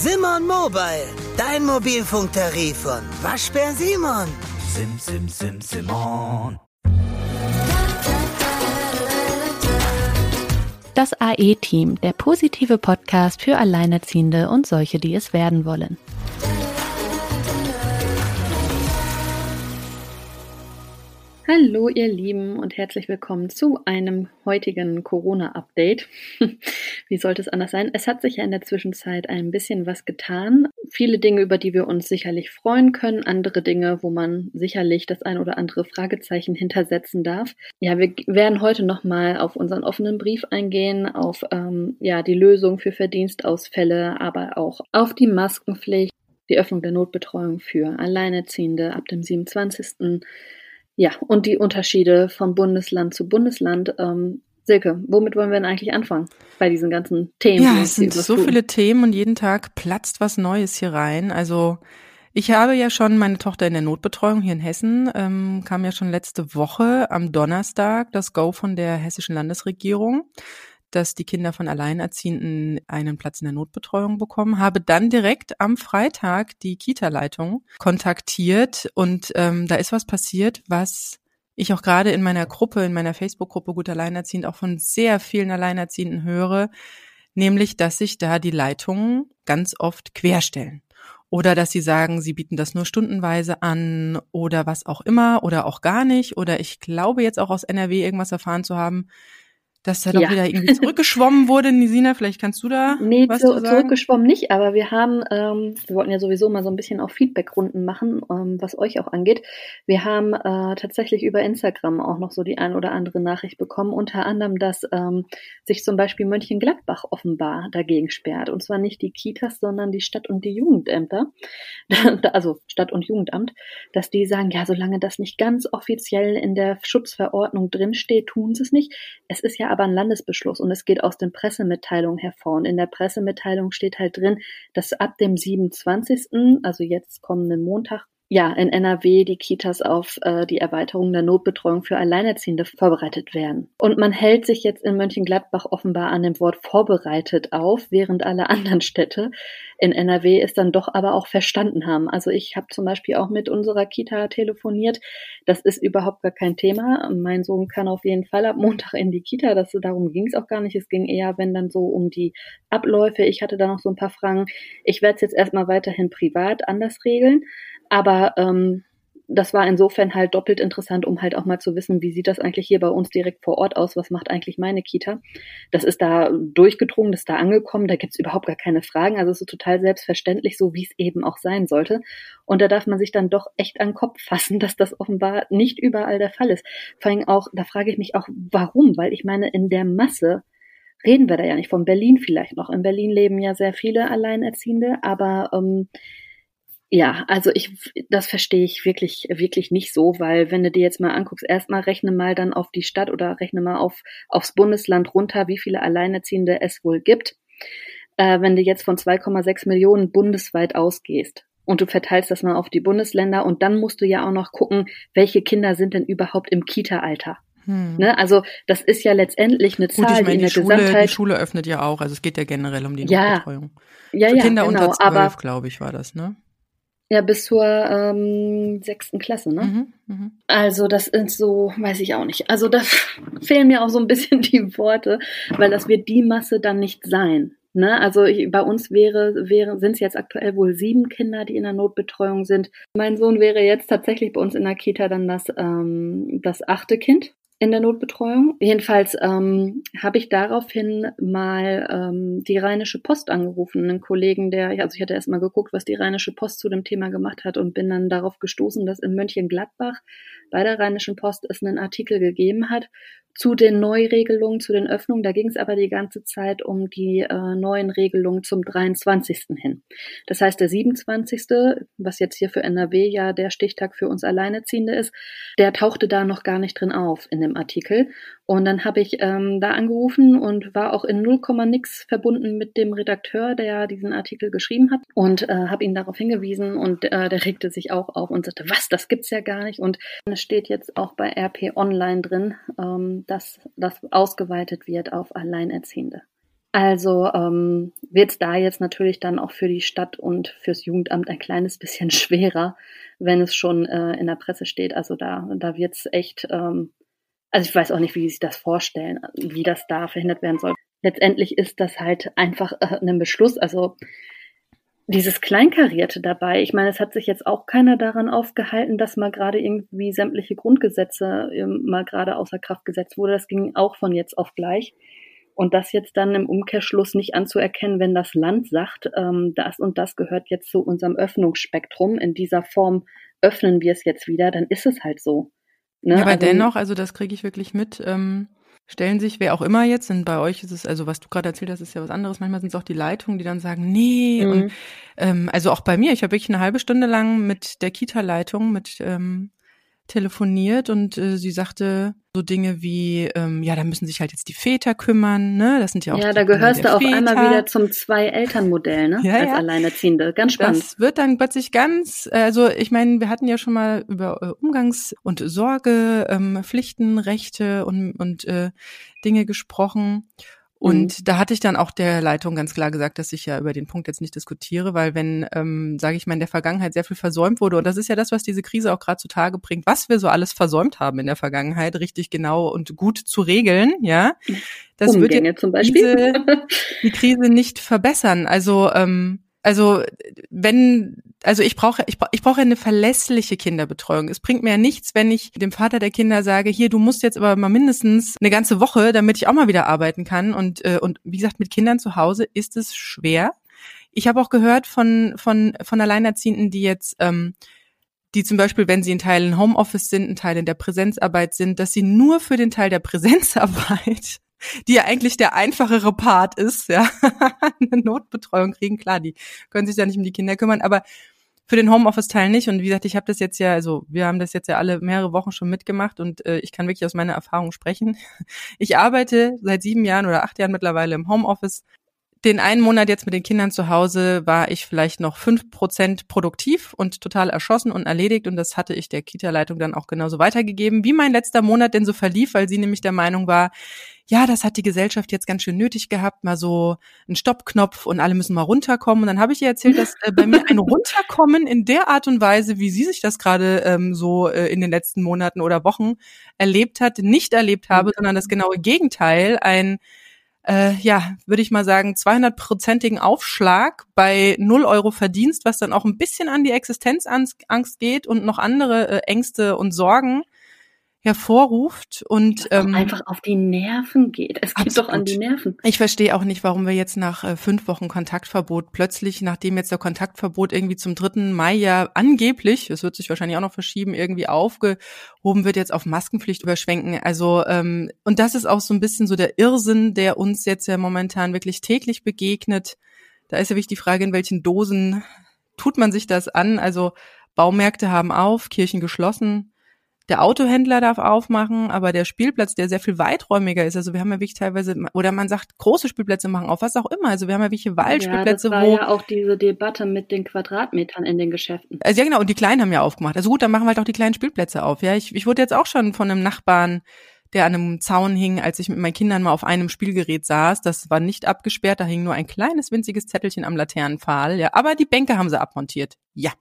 Simon Mobile, dein Mobilfunktarif von Waschbär Simon. Sim, sim, sim, Simon. Das AE-Team, der positive Podcast für Alleinerziehende und solche, die es werden wollen. Hallo ihr Lieben und herzlich willkommen zu einem heutigen Corona-Update. Wie sollte es anders sein? Es hat sich ja in der Zwischenzeit ein bisschen was getan. Viele Dinge, über die wir uns sicherlich freuen können, andere Dinge, wo man sicherlich das ein oder andere Fragezeichen hintersetzen darf. Ja, wir werden heute nochmal auf unseren offenen Brief eingehen, auf ähm, ja, die Lösung für Verdienstausfälle, aber auch auf die Maskenpflicht, die Öffnung der Notbetreuung für Alleinerziehende ab dem 27 ja, und die Unterschiede von Bundesland zu Bundesland. Ähm, Silke, womit wollen wir denn eigentlich anfangen bei diesen ganzen Themen? Ja, es sind so viele Themen und jeden Tag platzt was Neues hier rein. Also ich habe ja schon meine Tochter in der Notbetreuung hier in Hessen, ähm, kam ja schon letzte Woche am Donnerstag das Go von der hessischen Landesregierung dass die Kinder von Alleinerziehenden einen Platz in der Notbetreuung bekommen, habe dann direkt am Freitag die Kita-Leitung kontaktiert und ähm, da ist was passiert, was ich auch gerade in meiner Gruppe, in meiner Facebook-Gruppe Gut Alleinerziehend auch von sehr vielen Alleinerziehenden höre, nämlich, dass sich da die Leitungen ganz oft querstellen. Oder dass sie sagen, sie bieten das nur stundenweise an oder was auch immer oder auch gar nicht. Oder ich glaube jetzt auch aus NRW irgendwas erfahren zu haben, dass da doch ja. wieder irgendwie zurückgeschwommen wurde, Nisina, vielleicht kannst du da nee, was zu, zurückgeschwommen nicht, aber wir haben, ähm, wir wollten ja sowieso mal so ein bisschen auch Feedbackrunden machen, ähm, was euch auch angeht. Wir haben äh, tatsächlich über Instagram auch noch so die ein oder andere Nachricht bekommen, unter anderem, dass ähm, sich zum Beispiel Mönchengladbach offenbar dagegen sperrt. Und zwar nicht die Kitas, sondern die Stadt- und die Jugendämter, also Stadt- und Jugendamt, dass die sagen, ja, solange das nicht ganz offiziell in der Schutzverordnung drinsteht, tun sie es nicht. Es ist ja aber ein Landesbeschluss und es geht aus den Pressemitteilungen hervor. Und in der Pressemitteilung steht halt drin, dass ab dem 27., also jetzt kommenden Montag, ja, in NRW die Kitas auf äh, die Erweiterung der Notbetreuung für Alleinerziehende vorbereitet werden. Und man hält sich jetzt in Mönchengladbach offenbar an dem Wort vorbereitet auf, während alle anderen Städte in NRW es dann doch aber auch verstanden haben. Also ich habe zum Beispiel auch mit unserer Kita telefoniert. Das ist überhaupt gar kein Thema. Mein Sohn kann auf jeden Fall ab Montag in die Kita. Das, darum ging es auch gar nicht. Es ging eher, wenn dann so um die Abläufe. Ich hatte da noch so ein paar Fragen. Ich werde es jetzt erstmal weiterhin privat anders regeln. Aber ähm, das war insofern halt doppelt interessant, um halt auch mal zu wissen, wie sieht das eigentlich hier bei uns direkt vor Ort aus? Was macht eigentlich meine Kita? Das ist da durchgedrungen, das ist da angekommen, da gibt's überhaupt gar keine Fragen. Also es ist total selbstverständlich, so wie es eben auch sein sollte. Und da darf man sich dann doch echt an den Kopf fassen, dass das offenbar nicht überall der Fall ist. Vor allem auch, da frage ich mich auch, warum? Weil ich meine, in der Masse reden wir da ja nicht von Berlin vielleicht noch. In Berlin leben ja sehr viele Alleinerziehende, aber ähm, ja, also ich, das verstehe ich wirklich, wirklich nicht so, weil wenn du dir jetzt mal anguckst, erstmal rechne mal dann auf die Stadt oder rechne mal auf, aufs Bundesland runter, wie viele Alleinerziehende es wohl gibt. Äh, wenn du jetzt von 2,6 Millionen bundesweit ausgehst und du verteilst das mal auf die Bundesländer und dann musst du ja auch noch gucken, welche Kinder sind denn überhaupt im Kita-Alter. Hm. Ne? Also das ist ja letztendlich eine Zahl, Gut, ich meine, die, die Schule, Gesamtheit. Die Schule öffnet ja auch, also es geht ja generell um die ja, Notbetreuung. Ja, Für ja, Kinder genau, unter zwölf, glaube ich, war das, ne? Ja, bis zur ähm, sechsten Klasse, ne? Mhm, mh. Also das ist so, weiß ich auch nicht. Also da fehlen mir auch so ein bisschen die Worte, weil das wird die Masse dann nicht sein. Ne? Also ich, bei uns wäre, wäre, sind es jetzt aktuell wohl sieben Kinder, die in der Notbetreuung sind. Mein Sohn wäre jetzt tatsächlich bei uns in der Kita dann das, ähm, das achte Kind in der Notbetreuung. Jedenfalls ähm, habe ich daraufhin mal ähm, die Rheinische Post angerufen, einen Kollegen, der, also ich hatte erst mal geguckt, was die Rheinische Post zu dem Thema gemacht hat und bin dann darauf gestoßen, dass in Mönchengladbach bei der Rheinischen Post es einen Artikel gegeben hat zu den Neuregelungen, zu den Öffnungen. Da ging es aber die ganze Zeit um die äh, neuen Regelungen zum 23. hin. Das heißt, der 27., was jetzt hier für NRW ja der Stichtag für uns Alleinerziehende ist, der tauchte da noch gar nicht drin auf in dem Artikel. Und dann habe ich ähm, da angerufen und war auch in 0, nix verbunden mit dem Redakteur, der diesen Artikel geschrieben hat und äh, habe ihn darauf hingewiesen und äh, der regte sich auch auf und sagte, was, das gibt's ja gar nicht. Und es steht jetzt auch bei RP Online drin, ähm, dass das ausgeweitet wird auf Alleinerziehende. Also ähm, wird es da jetzt natürlich dann auch für die Stadt und fürs Jugendamt ein kleines bisschen schwerer, wenn es schon äh, in der Presse steht. Also da, da wird es echt, ähm, also ich weiß auch nicht, wie sie sich das vorstellen, wie das da verhindert werden soll. Letztendlich ist das halt einfach äh, ein Beschluss. Also dieses Kleinkarierte dabei, ich meine, es hat sich jetzt auch keiner daran aufgehalten, dass mal gerade irgendwie sämtliche Grundgesetze ähm, mal gerade außer Kraft gesetzt wurde. Das ging auch von jetzt auf gleich. Und das jetzt dann im Umkehrschluss nicht anzuerkennen, wenn das Land sagt, ähm, das und das gehört jetzt zu unserem Öffnungsspektrum, in dieser Form öffnen wir es jetzt wieder, dann ist es halt so. Ne? Ja, aber also, dennoch, also das kriege ich wirklich mit, ähm, stellen sich, wer auch immer jetzt, und bei euch ist es, also was du gerade erzählt hast, ist ja was anderes, manchmal sind es auch die Leitungen, die dann sagen, nee, mhm. und ähm, also auch bei mir, ich habe wirklich eine halbe Stunde lang mit der Kita-Leitung, mit ähm, telefoniert und äh, sie sagte so Dinge wie, ähm, ja, da müssen sich halt jetzt die Väter kümmern, ne? Das sind ja auch Ja, da gehörst du auf Väter. einmal wieder zum Zwei-Eltern-Modell, ne? Ja, Als ja. Alleinerziehende. Ganz spannend. Das wird dann plötzlich ganz, also ich meine, wir hatten ja schon mal über äh, Umgangs- und Sorge, ähm, Pflichten, Rechte und, und äh, Dinge gesprochen. Und mhm. da hatte ich dann auch der Leitung ganz klar gesagt, dass ich ja über den Punkt jetzt nicht diskutiere, weil wenn, ähm, sage ich mal, in der Vergangenheit sehr viel versäumt wurde, und das ist ja das, was diese Krise auch gerade zutage bringt, was wir so alles versäumt haben in der Vergangenheit, richtig genau und gut zu regeln, ja, das Umgänge wird zum Beispiel. Diese, die Krise nicht verbessern. Also ähm, also wenn, also ich brauche, ich, ich brauche eine verlässliche Kinderbetreuung. Es bringt mir ja nichts, wenn ich dem Vater der Kinder sage, hier, du musst jetzt aber mal mindestens eine ganze Woche, damit ich auch mal wieder arbeiten kann. Und, äh, und wie gesagt, mit Kindern zu Hause ist es schwer. Ich habe auch gehört von, von, von Alleinerziehenden, die jetzt, ähm, die zum Beispiel, wenn sie in Teilen Homeoffice sind, in Teilen der Präsenzarbeit sind, dass sie nur für den Teil der Präsenzarbeit die ja eigentlich der einfachere Part ist, ja, eine Notbetreuung kriegen. Klar, die können sich ja nicht um die Kinder kümmern, aber für den Homeoffice-Teil nicht. Und wie gesagt, ich habe das jetzt ja, also wir haben das jetzt ja alle mehrere Wochen schon mitgemacht und äh, ich kann wirklich aus meiner Erfahrung sprechen. Ich arbeite seit sieben Jahren oder acht Jahren mittlerweile im Homeoffice den einen Monat jetzt mit den Kindern zu Hause war ich vielleicht noch fünf Prozent produktiv und total erschossen und erledigt. Und das hatte ich der Kita-Leitung dann auch genauso weitergegeben, wie mein letzter Monat denn so verlief, weil sie nämlich der Meinung war, ja, das hat die Gesellschaft jetzt ganz schön nötig gehabt, mal so ein Stoppknopf und alle müssen mal runterkommen. Und dann habe ich ihr erzählt, dass äh, bei mir ein Runterkommen in der Art und Weise, wie sie sich das gerade ähm, so äh, in den letzten Monaten oder Wochen erlebt hat, nicht erlebt habe, sondern das genaue Gegenteil, ein äh, ja, würde ich mal sagen, 200-prozentigen Aufschlag bei 0 Euro Verdienst, was dann auch ein bisschen an die Existenzangst geht und noch andere äh, Ängste und Sorgen hervorruft und ähm, einfach auf die Nerven geht. Es geht absolut. doch an die Nerven. Ich verstehe auch nicht, warum wir jetzt nach äh, fünf Wochen Kontaktverbot plötzlich, nachdem jetzt der Kontaktverbot irgendwie zum 3. Mai ja angeblich, es wird sich wahrscheinlich auch noch verschieben, irgendwie aufgehoben wird, jetzt auf Maskenpflicht überschwenken. Also ähm, und das ist auch so ein bisschen so der Irrsinn, der uns jetzt ja momentan wirklich täglich begegnet. Da ist ja wirklich die Frage, in welchen Dosen tut man sich das an? Also Baumärkte haben auf, Kirchen geschlossen der Autohändler darf aufmachen, aber der Spielplatz, der sehr viel weiträumiger ist, also wir haben ja wirklich teilweise, oder man sagt, große Spielplätze machen auf, was auch immer. Also wir haben ja welche Waldspielplätze, ja, das war wo. ja auch diese Debatte mit den Quadratmetern in den Geschäften. Also ja, genau, und die Kleinen haben ja aufgemacht. Also gut, dann machen wir halt auch die kleinen Spielplätze auf. Ja, ich, ich wurde jetzt auch schon von einem Nachbarn der an einem Zaun hing, als ich mit meinen Kindern mal auf einem Spielgerät saß. Das war nicht abgesperrt, da hing nur ein kleines winziges Zettelchen am Laternenpfahl. Ja, aber die Bänke haben sie abmontiert. Ja.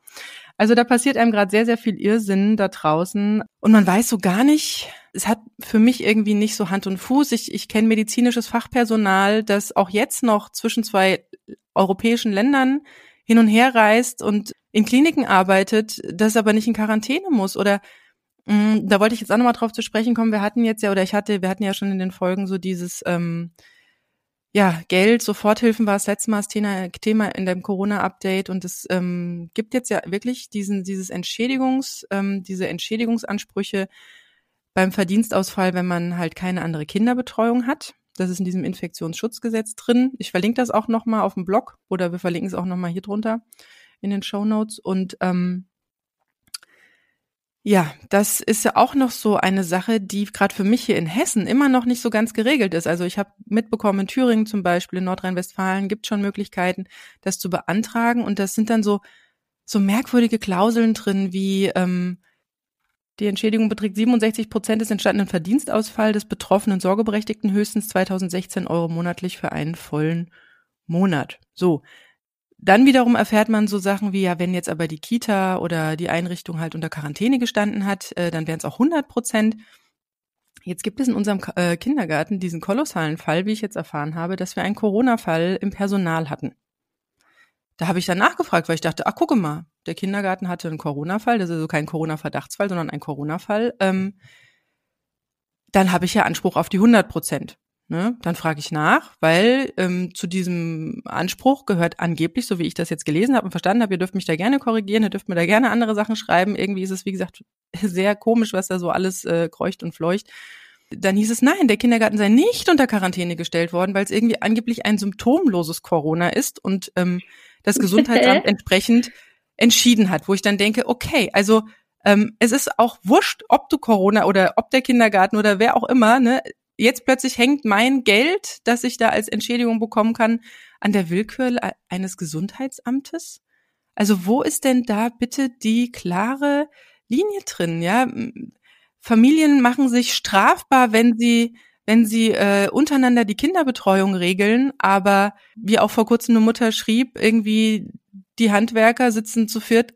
Also da passiert einem gerade sehr, sehr viel Irrsinn da draußen und man weiß so gar nicht, es hat für mich irgendwie nicht so Hand und Fuß. Ich, ich kenne medizinisches Fachpersonal, das auch jetzt noch zwischen zwei europäischen Ländern hin und her reist und in Kliniken arbeitet, das aber nicht in Quarantäne muss oder da wollte ich jetzt auch nochmal drauf zu sprechen kommen. Wir hatten jetzt ja, oder ich hatte, wir hatten ja schon in den Folgen so dieses ähm, ja, Geld, Soforthilfen war das letzte Mal das Thema, Thema in dem Corona-Update und es ähm, gibt jetzt ja wirklich diesen, dieses Entschädigungs, ähm, diese Entschädigungsansprüche beim Verdienstausfall, wenn man halt keine andere Kinderbetreuung hat. Das ist in diesem Infektionsschutzgesetz drin. Ich verlinke das auch nochmal auf dem Blog oder wir verlinken es auch nochmal hier drunter in den Show Notes. Und ähm, ja, das ist ja auch noch so eine Sache, die gerade für mich hier in Hessen immer noch nicht so ganz geregelt ist. Also ich habe mitbekommen, in Thüringen zum Beispiel, in Nordrhein-Westfalen gibt schon Möglichkeiten, das zu beantragen. Und das sind dann so, so merkwürdige Klauseln drin, wie ähm, Die Entschädigung beträgt 67 Prozent des entstandenen Verdienstausfalls des betroffenen Sorgeberechtigten höchstens 2016 Euro monatlich für einen vollen Monat. So. Dann wiederum erfährt man so Sachen wie, ja, wenn jetzt aber die Kita oder die Einrichtung halt unter Quarantäne gestanden hat, äh, dann wären es auch 100 Prozent. Jetzt gibt es in unserem äh, Kindergarten diesen kolossalen Fall, wie ich jetzt erfahren habe, dass wir einen Corona-Fall im Personal hatten. Da habe ich dann nachgefragt, weil ich dachte, ach gucke mal, der Kindergarten hatte einen Corona-Fall, das ist also kein Corona-Verdachtsfall, sondern ein Corona-Fall. Ähm, dann habe ich ja Anspruch auf die 100 Prozent. Ne? Dann frage ich nach, weil ähm, zu diesem Anspruch gehört angeblich, so wie ich das jetzt gelesen habe und verstanden habe, ihr dürft mich da gerne korrigieren, ihr dürft mir da gerne andere Sachen schreiben. Irgendwie ist es, wie gesagt, sehr komisch, was da so alles äh, kreucht und fleucht. Dann hieß es, nein, der Kindergarten sei nicht unter Quarantäne gestellt worden, weil es irgendwie angeblich ein symptomloses Corona ist und ähm, das Gesundheitsamt entsprechend entschieden hat, wo ich dann denke, okay, also ähm, es ist auch wurscht, ob du Corona oder ob der Kindergarten oder wer auch immer, ne, jetzt plötzlich hängt mein Geld, das ich da als Entschädigung bekommen kann, an der Willkür eines Gesundheitsamtes? Also wo ist denn da bitte die klare Linie drin? Ja, Familien machen sich strafbar, wenn sie wenn sie äh, untereinander die Kinderbetreuung regeln, aber wie auch vor kurzem eine Mutter schrieb, irgendwie die Handwerker sitzen zu viert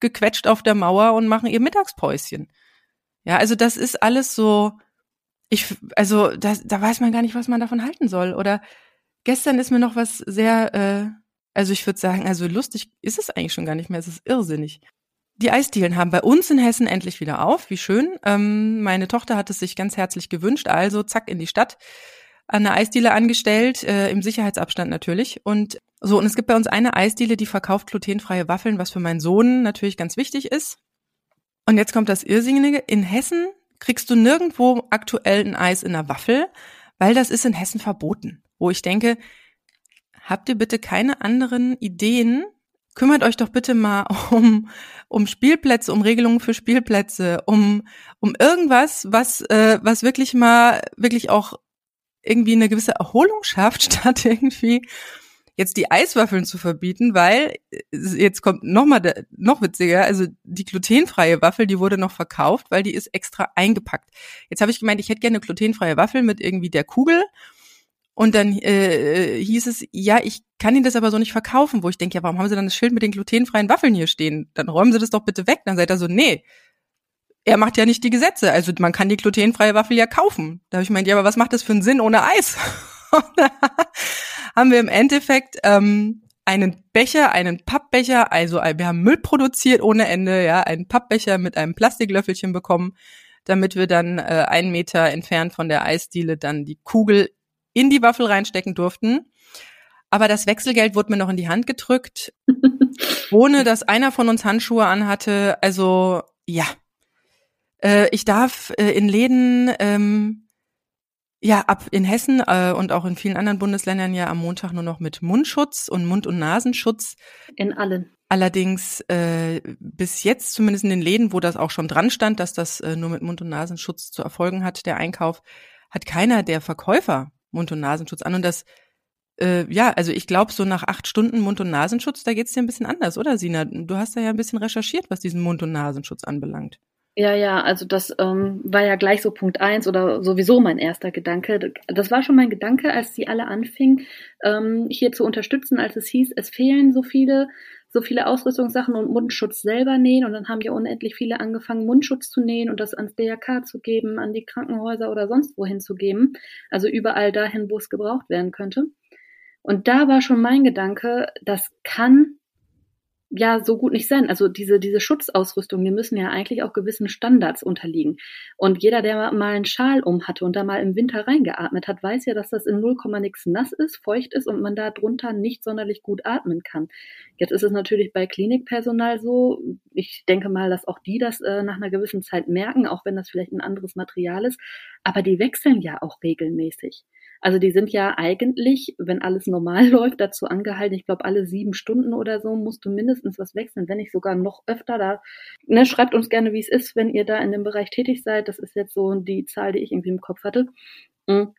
gequetscht auf der Mauer und machen ihr Mittagspäuschen. Ja, also das ist alles so, ich, also da, da weiß man gar nicht, was man davon halten soll. Oder gestern ist mir noch was sehr, äh, also ich würde sagen, also lustig ist es eigentlich schon gar nicht mehr, es ist irrsinnig. Die Eisdielen haben bei uns in Hessen endlich wieder auf. Wie schön. Ähm, meine Tochter hat es sich ganz herzlich gewünscht. Also zack in die Stadt an eine Eisdiele angestellt, äh, im Sicherheitsabstand natürlich. Und so, und es gibt bei uns eine Eisdiele, die verkauft glutenfreie Waffeln, was für meinen Sohn natürlich ganz wichtig ist. Und jetzt kommt das Irrsinnige. In Hessen kriegst du nirgendwo aktuell ein Eis in einer Waffel, weil das ist in Hessen verboten. Wo ich denke, habt ihr bitte keine anderen Ideen, kümmert euch doch bitte mal um, um Spielplätze, um Regelungen für Spielplätze, um, um irgendwas, was, äh, was wirklich mal, wirklich auch irgendwie eine gewisse Erholung schafft, statt irgendwie jetzt die Eiswaffeln zu verbieten, weil äh, jetzt kommt noch mal noch witziger, also die glutenfreie Waffel, die wurde noch verkauft, weil die ist extra eingepackt. Jetzt habe ich gemeint, ich hätte gerne eine glutenfreie Waffel mit irgendwie der Kugel und dann äh, hieß es, ja, ich kann Ihnen das aber so nicht verkaufen, wo ich denke, ja, warum haben Sie dann das Schild mit den glutenfreien Waffeln hier stehen? Dann räumen Sie das doch bitte weg. Dann seid er so, nee, er macht ja nicht die Gesetze. Also man kann die glutenfreie Waffel ja kaufen. Da habe ich gemeint, ja, aber was macht das für einen Sinn ohne Eis? haben wir im Endeffekt ähm, einen Becher, einen Pappbecher, also wir haben Müll produziert ohne Ende, ja, einen Pappbecher mit einem Plastiklöffelchen bekommen, damit wir dann äh, einen Meter entfernt von der Eisdiele dann die Kugel in die Waffel reinstecken durften. Aber das Wechselgeld wurde mir noch in die Hand gedrückt, ohne dass einer von uns Handschuhe anhatte. Also ja, äh, ich darf äh, in Läden ähm, ja ab in Hessen äh, und auch in vielen anderen Bundesländern ja am Montag nur noch mit Mundschutz und Mund- und Nasenschutz. In allen. Allerdings äh, bis jetzt, zumindest in den Läden, wo das auch schon dran stand, dass das äh, nur mit Mund- und Nasenschutz zu erfolgen hat, der Einkauf, hat keiner der Verkäufer Mund- und Nasenschutz an. Und das, äh, ja, also ich glaube, so nach acht Stunden Mund- und Nasenschutz, da geht's dir ein bisschen anders, oder Sina? Du hast da ja ein bisschen recherchiert, was diesen Mund- und Nasenschutz anbelangt. Ja, ja, also das ähm, war ja gleich so Punkt eins oder sowieso mein erster Gedanke. Das war schon mein Gedanke, als sie alle anfingen, ähm, hier zu unterstützen, als es hieß, es fehlen so viele so viele Ausrüstungssachen und Mundschutz selber nähen und dann haben ja unendlich viele angefangen, Mundschutz zu nähen und das ans DRK zu geben, an die Krankenhäuser oder sonst wohin zu geben. Also überall dahin, wo es gebraucht werden könnte. Und da war schon mein Gedanke, das kann ja so gut nicht sein. Also diese, diese Schutzausrüstung, die müssen ja eigentlich auch gewissen Standards unterliegen. Und jeder, der mal einen Schal um hatte und da mal im Winter reingeatmet hat, weiß ja, dass das in 0, nix nass ist, feucht ist und man da drunter nicht sonderlich gut atmen kann. Jetzt ist es natürlich bei Klinikpersonal so. Ich denke mal, dass auch die das äh, nach einer gewissen Zeit merken, auch wenn das vielleicht ein anderes Material ist. Aber die wechseln ja auch regelmäßig. Also die sind ja eigentlich, wenn alles normal läuft, dazu angehalten, ich glaube, alle sieben Stunden oder so musst du mindestens was wechseln, wenn nicht sogar noch öfter da. Ne, schreibt uns gerne, wie es ist, wenn ihr da in dem Bereich tätig seid. Das ist jetzt so die Zahl, die ich irgendwie im Kopf hatte. Mhm.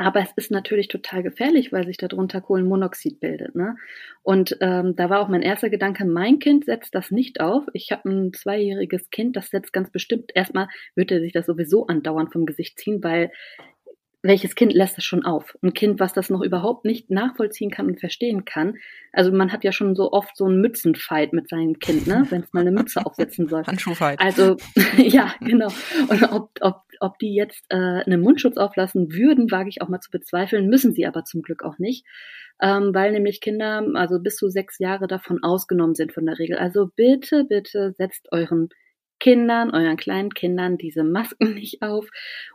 Aber es ist natürlich total gefährlich, weil sich darunter Kohlenmonoxid bildet. Ne? Und ähm, da war auch mein erster Gedanke, mein Kind setzt das nicht auf. Ich habe ein zweijähriges Kind, das setzt ganz bestimmt, erstmal würde sich das sowieso andauernd vom Gesicht ziehen, weil welches Kind lässt das schon auf? Ein Kind, was das noch überhaupt nicht nachvollziehen kann und verstehen kann. Also man hat ja schon so oft so einen Mützenfight mit seinem Kind, ne? wenn es mal eine Mütze aufsetzen soll. Handschuhfight. Also ja, genau. Und ob, ob, ob die jetzt äh, einen Mundschutz auflassen würden, wage ich auch mal zu bezweifeln, müssen sie aber zum Glück auch nicht. Ähm, weil nämlich Kinder, also bis zu sechs Jahre davon ausgenommen sind von der Regel. Also bitte, bitte setzt euren Kindern, euren kleinen Kindern diese Masken nicht auf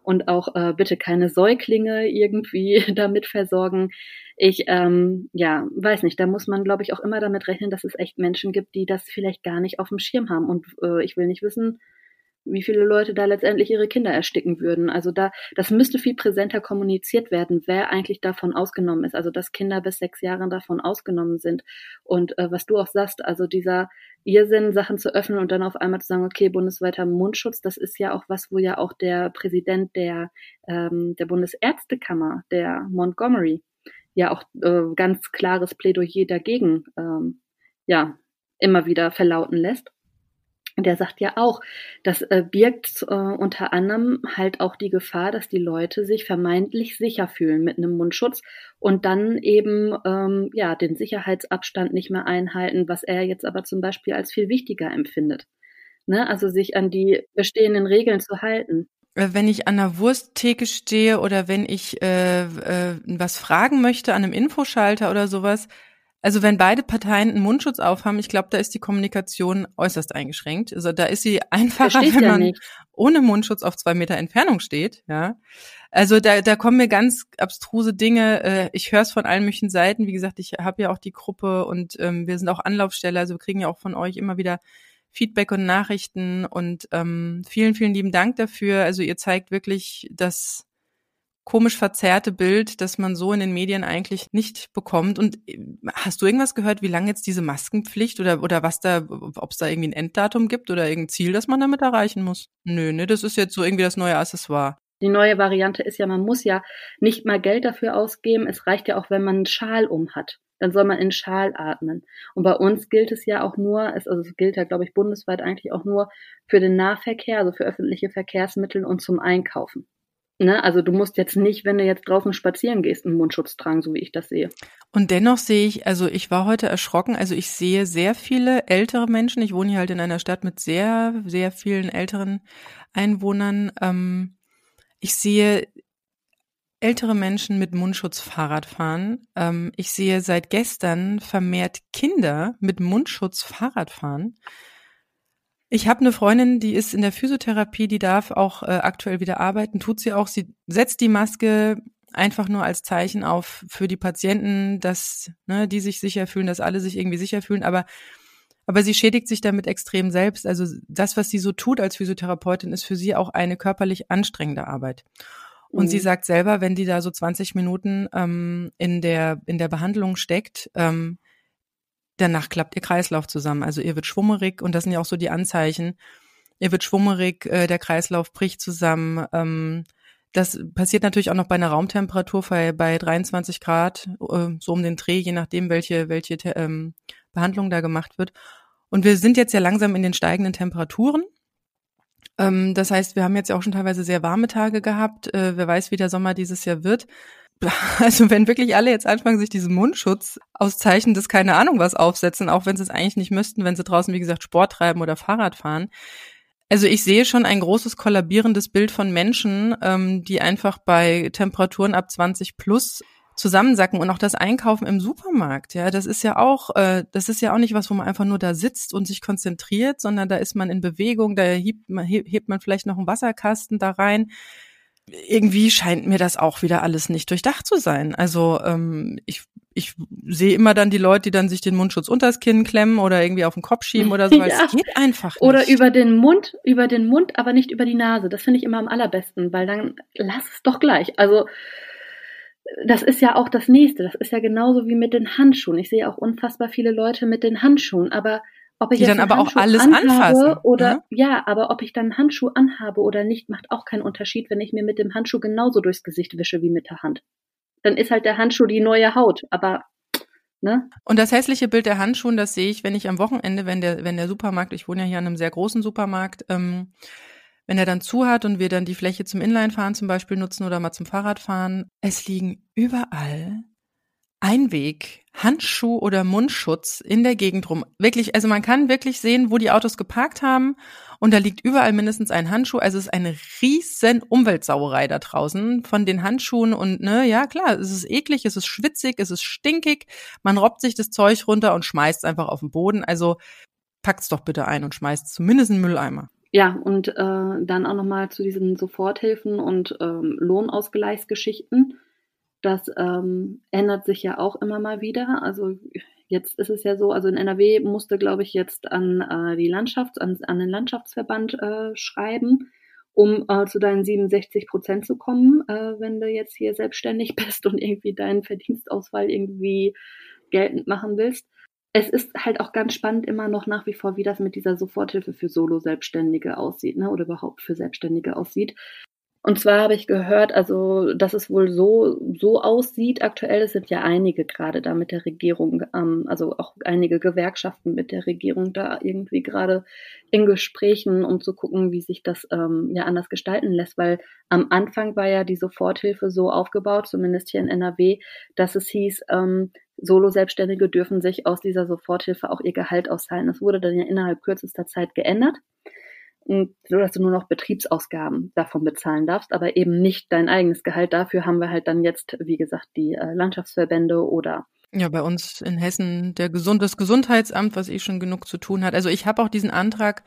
und auch äh, bitte keine Säuglinge irgendwie damit versorgen. Ich, ähm, ja, weiß nicht, da muss man, glaube ich, auch immer damit rechnen, dass es echt Menschen gibt, die das vielleicht gar nicht auf dem Schirm haben. Und äh, ich will nicht wissen, wie viele Leute da letztendlich ihre Kinder ersticken würden. Also da, das müsste viel präsenter kommuniziert werden, wer eigentlich davon ausgenommen ist. Also dass Kinder bis sechs Jahren davon ausgenommen sind. Und äh, was du auch sagst, also dieser Irrsinn, Sachen zu öffnen und dann auf einmal zu sagen, okay, bundesweiter Mundschutz, das ist ja auch was, wo ja auch der Präsident der, ähm, der Bundesärztekammer, der Montgomery, ja auch äh, ganz klares Plädoyer dagegen ähm, ja immer wieder verlauten lässt der sagt ja auch, das äh, birgt äh, unter anderem halt auch die Gefahr, dass die Leute sich vermeintlich sicher fühlen mit einem Mundschutz und dann eben ähm, ja den Sicherheitsabstand nicht mehr einhalten, was er jetzt aber zum Beispiel als viel wichtiger empfindet. Ne? Also sich an die bestehenden Regeln zu halten. Äh, wenn ich an der Wursttheke stehe oder wenn ich äh, äh, was fragen möchte an einem Infoschalter oder sowas, also wenn beide Parteien einen Mundschutz aufhaben, ich glaube, da ist die Kommunikation äußerst eingeschränkt. Also da ist sie einfacher, wenn man nicht. ohne Mundschutz auf zwei Meter Entfernung steht. Ja, also da, da kommen mir ganz abstruse Dinge. Äh, ich höre es von allen möglichen Seiten. Wie gesagt, ich habe ja auch die Gruppe und ähm, wir sind auch Anlaufstelle. Also wir kriegen ja auch von euch immer wieder Feedback und Nachrichten und ähm, vielen, vielen lieben Dank dafür. Also ihr zeigt wirklich, dass komisch verzerrte Bild, das man so in den Medien eigentlich nicht bekommt. Und äh, hast du irgendwas gehört, wie lange jetzt diese Maskenpflicht oder, oder was da, ob es da irgendwie ein Enddatum gibt oder irgendein Ziel, das man damit erreichen muss? Nö, ne, das ist jetzt so irgendwie das neue Accessoire. Die neue Variante ist ja, man muss ja nicht mal Geld dafür ausgeben. Es reicht ja auch, wenn man einen Schal um hat. Dann soll man in Schal atmen. Und bei uns gilt es ja auch nur, es, also es gilt ja, glaube ich, bundesweit eigentlich auch nur für den Nahverkehr, also für öffentliche Verkehrsmittel und zum Einkaufen. Ne? Also du musst jetzt nicht, wenn du jetzt draußen spazieren gehst, einen Mundschutz tragen, so wie ich das sehe. Und dennoch sehe ich, also ich war heute erschrocken, also ich sehe sehr viele ältere Menschen. Ich wohne hier halt in einer Stadt mit sehr, sehr vielen älteren Einwohnern. Ähm, ich sehe ältere Menschen mit Mundschutz Fahrrad fahren. Ähm, ich sehe seit gestern vermehrt Kinder mit Mundschutz Fahrrad fahren. Ich habe eine Freundin, die ist in der Physiotherapie, die darf auch äh, aktuell wieder arbeiten, tut sie auch. Sie setzt die Maske einfach nur als Zeichen auf für die Patienten, dass ne, die sich sicher fühlen, dass alle sich irgendwie sicher fühlen, aber aber sie schädigt sich damit extrem selbst. Also das, was sie so tut als Physiotherapeutin, ist für sie auch eine körperlich anstrengende Arbeit. Und mhm. sie sagt selber, wenn die da so 20 Minuten ähm, in der in der Behandlung steckt, ähm, danach klappt ihr Kreislauf zusammen. Also ihr wird schwummerig und das sind ja auch so die Anzeichen. Ihr wird schwummerig, äh, der Kreislauf bricht zusammen. Ähm, das passiert natürlich auch noch bei einer Raumtemperatur bei, bei 23 Grad, äh, so um den Dreh, je nachdem, welche, welche ähm, Behandlung da gemacht wird. Und wir sind jetzt ja langsam in den steigenden Temperaturen. Ähm, das heißt, wir haben jetzt ja auch schon teilweise sehr warme Tage gehabt. Äh, wer weiß, wie der Sommer dieses Jahr wird. also wenn wirklich alle jetzt anfangen, sich diesen Mundschutz auszeichnen, das keine Ahnung was aufsetzen, auch wenn sie es eigentlich nicht müssten, wenn sie draußen, wie gesagt, Sport treiben oder Fahrrad fahren. Also ich sehe schon ein großes kollabierendes Bild von Menschen, ähm, die einfach bei Temperaturen ab 20 plus zusammensacken und auch das Einkaufen im Supermarkt, ja, das ist ja auch, äh, das ist ja auch nicht was, wo man einfach nur da sitzt und sich konzentriert, sondern da ist man in Bewegung, da hebt man, hebt man vielleicht noch einen Wasserkasten da rein irgendwie scheint mir das auch wieder alles nicht durchdacht zu sein. Also ähm, ich, ich sehe immer dann die Leute, die dann sich den Mundschutz unters Kinn klemmen oder irgendwie auf den Kopf schieben oder so, ja. es geht einfach nicht. Oder über den Mund, über den Mund, aber nicht über die Nase. Das finde ich immer am allerbesten, weil dann lass es doch gleich. Also das ist ja auch das Nächste. Das ist ja genauso wie mit den Handschuhen. Ich sehe auch unfassbar viele Leute mit den Handschuhen, aber ob ich die dann aber Handschuh auch alles anfassen. Oder, ne? Ja, aber ob ich dann Handschuh anhabe oder nicht, macht auch keinen Unterschied, wenn ich mir mit dem Handschuh genauso durchs Gesicht wische wie mit der Hand. dann ist halt der Handschuh die neue Haut. Aber Ne? Und das hässliche Bild der Handschuhe, das sehe ich, wenn ich am Wochenende, wenn der, wenn der Supermarkt, ich wohne ja hier an einem sehr großen Supermarkt, ähm, wenn er dann zu hat und wir dann die Fläche zum Inlinefahren zum Beispiel nutzen oder mal zum Fahrradfahren, es liegen überall Einweg, Handschuh oder Mundschutz in der Gegend rum. Wirklich, also man kann wirklich sehen, wo die Autos geparkt haben und da liegt überall mindestens ein Handschuh. Also es ist eine riesen Umweltsauerei da draußen von den Handschuhen und ne, ja klar, es ist eklig, es ist schwitzig, es ist stinkig. Man robbt sich das Zeug runter und schmeißt einfach auf den Boden. Also packt's doch bitte ein und schmeißt zumindest einen Mülleimer. Ja, und äh, dann auch nochmal zu diesen Soforthilfen und ähm, Lohnausgleichsgeschichten das ähm, ändert sich ja auch immer mal wieder. Also jetzt ist es ja so, also in NRW musste, glaube ich, jetzt an äh, die Landschafts-, an, an den Landschaftsverband äh, schreiben, um äh, zu deinen 67 Prozent zu kommen, äh, wenn du jetzt hier selbstständig bist und irgendwie deinen Verdienstausfall irgendwie geltend machen willst. Es ist halt auch ganz spannend immer noch nach wie vor, wie das mit dieser Soforthilfe für Solo-Selbstständige aussieht, ne, oder überhaupt für Selbstständige aussieht. Und zwar habe ich gehört, also dass es wohl so so aussieht. Aktuell es sind ja einige gerade da mit der Regierung, ähm, also auch einige Gewerkschaften mit der Regierung da irgendwie gerade in Gesprächen, um zu gucken, wie sich das ähm, ja anders gestalten lässt. Weil am Anfang war ja die Soforthilfe so aufgebaut, zumindest hier in NRW, dass es hieß, ähm, Solo-Selbstständige dürfen sich aus dieser Soforthilfe auch ihr Gehalt auszahlen. Das wurde dann ja innerhalb kürzester Zeit geändert so dass du nur noch Betriebsausgaben davon bezahlen darfst, aber eben nicht dein eigenes Gehalt. Dafür haben wir halt dann jetzt, wie gesagt, die äh, Landschaftsverbände oder ja, bei uns in Hessen der Gesund das Gesundheitsamt, was eh schon genug zu tun hat. Also ich habe auch diesen Antrag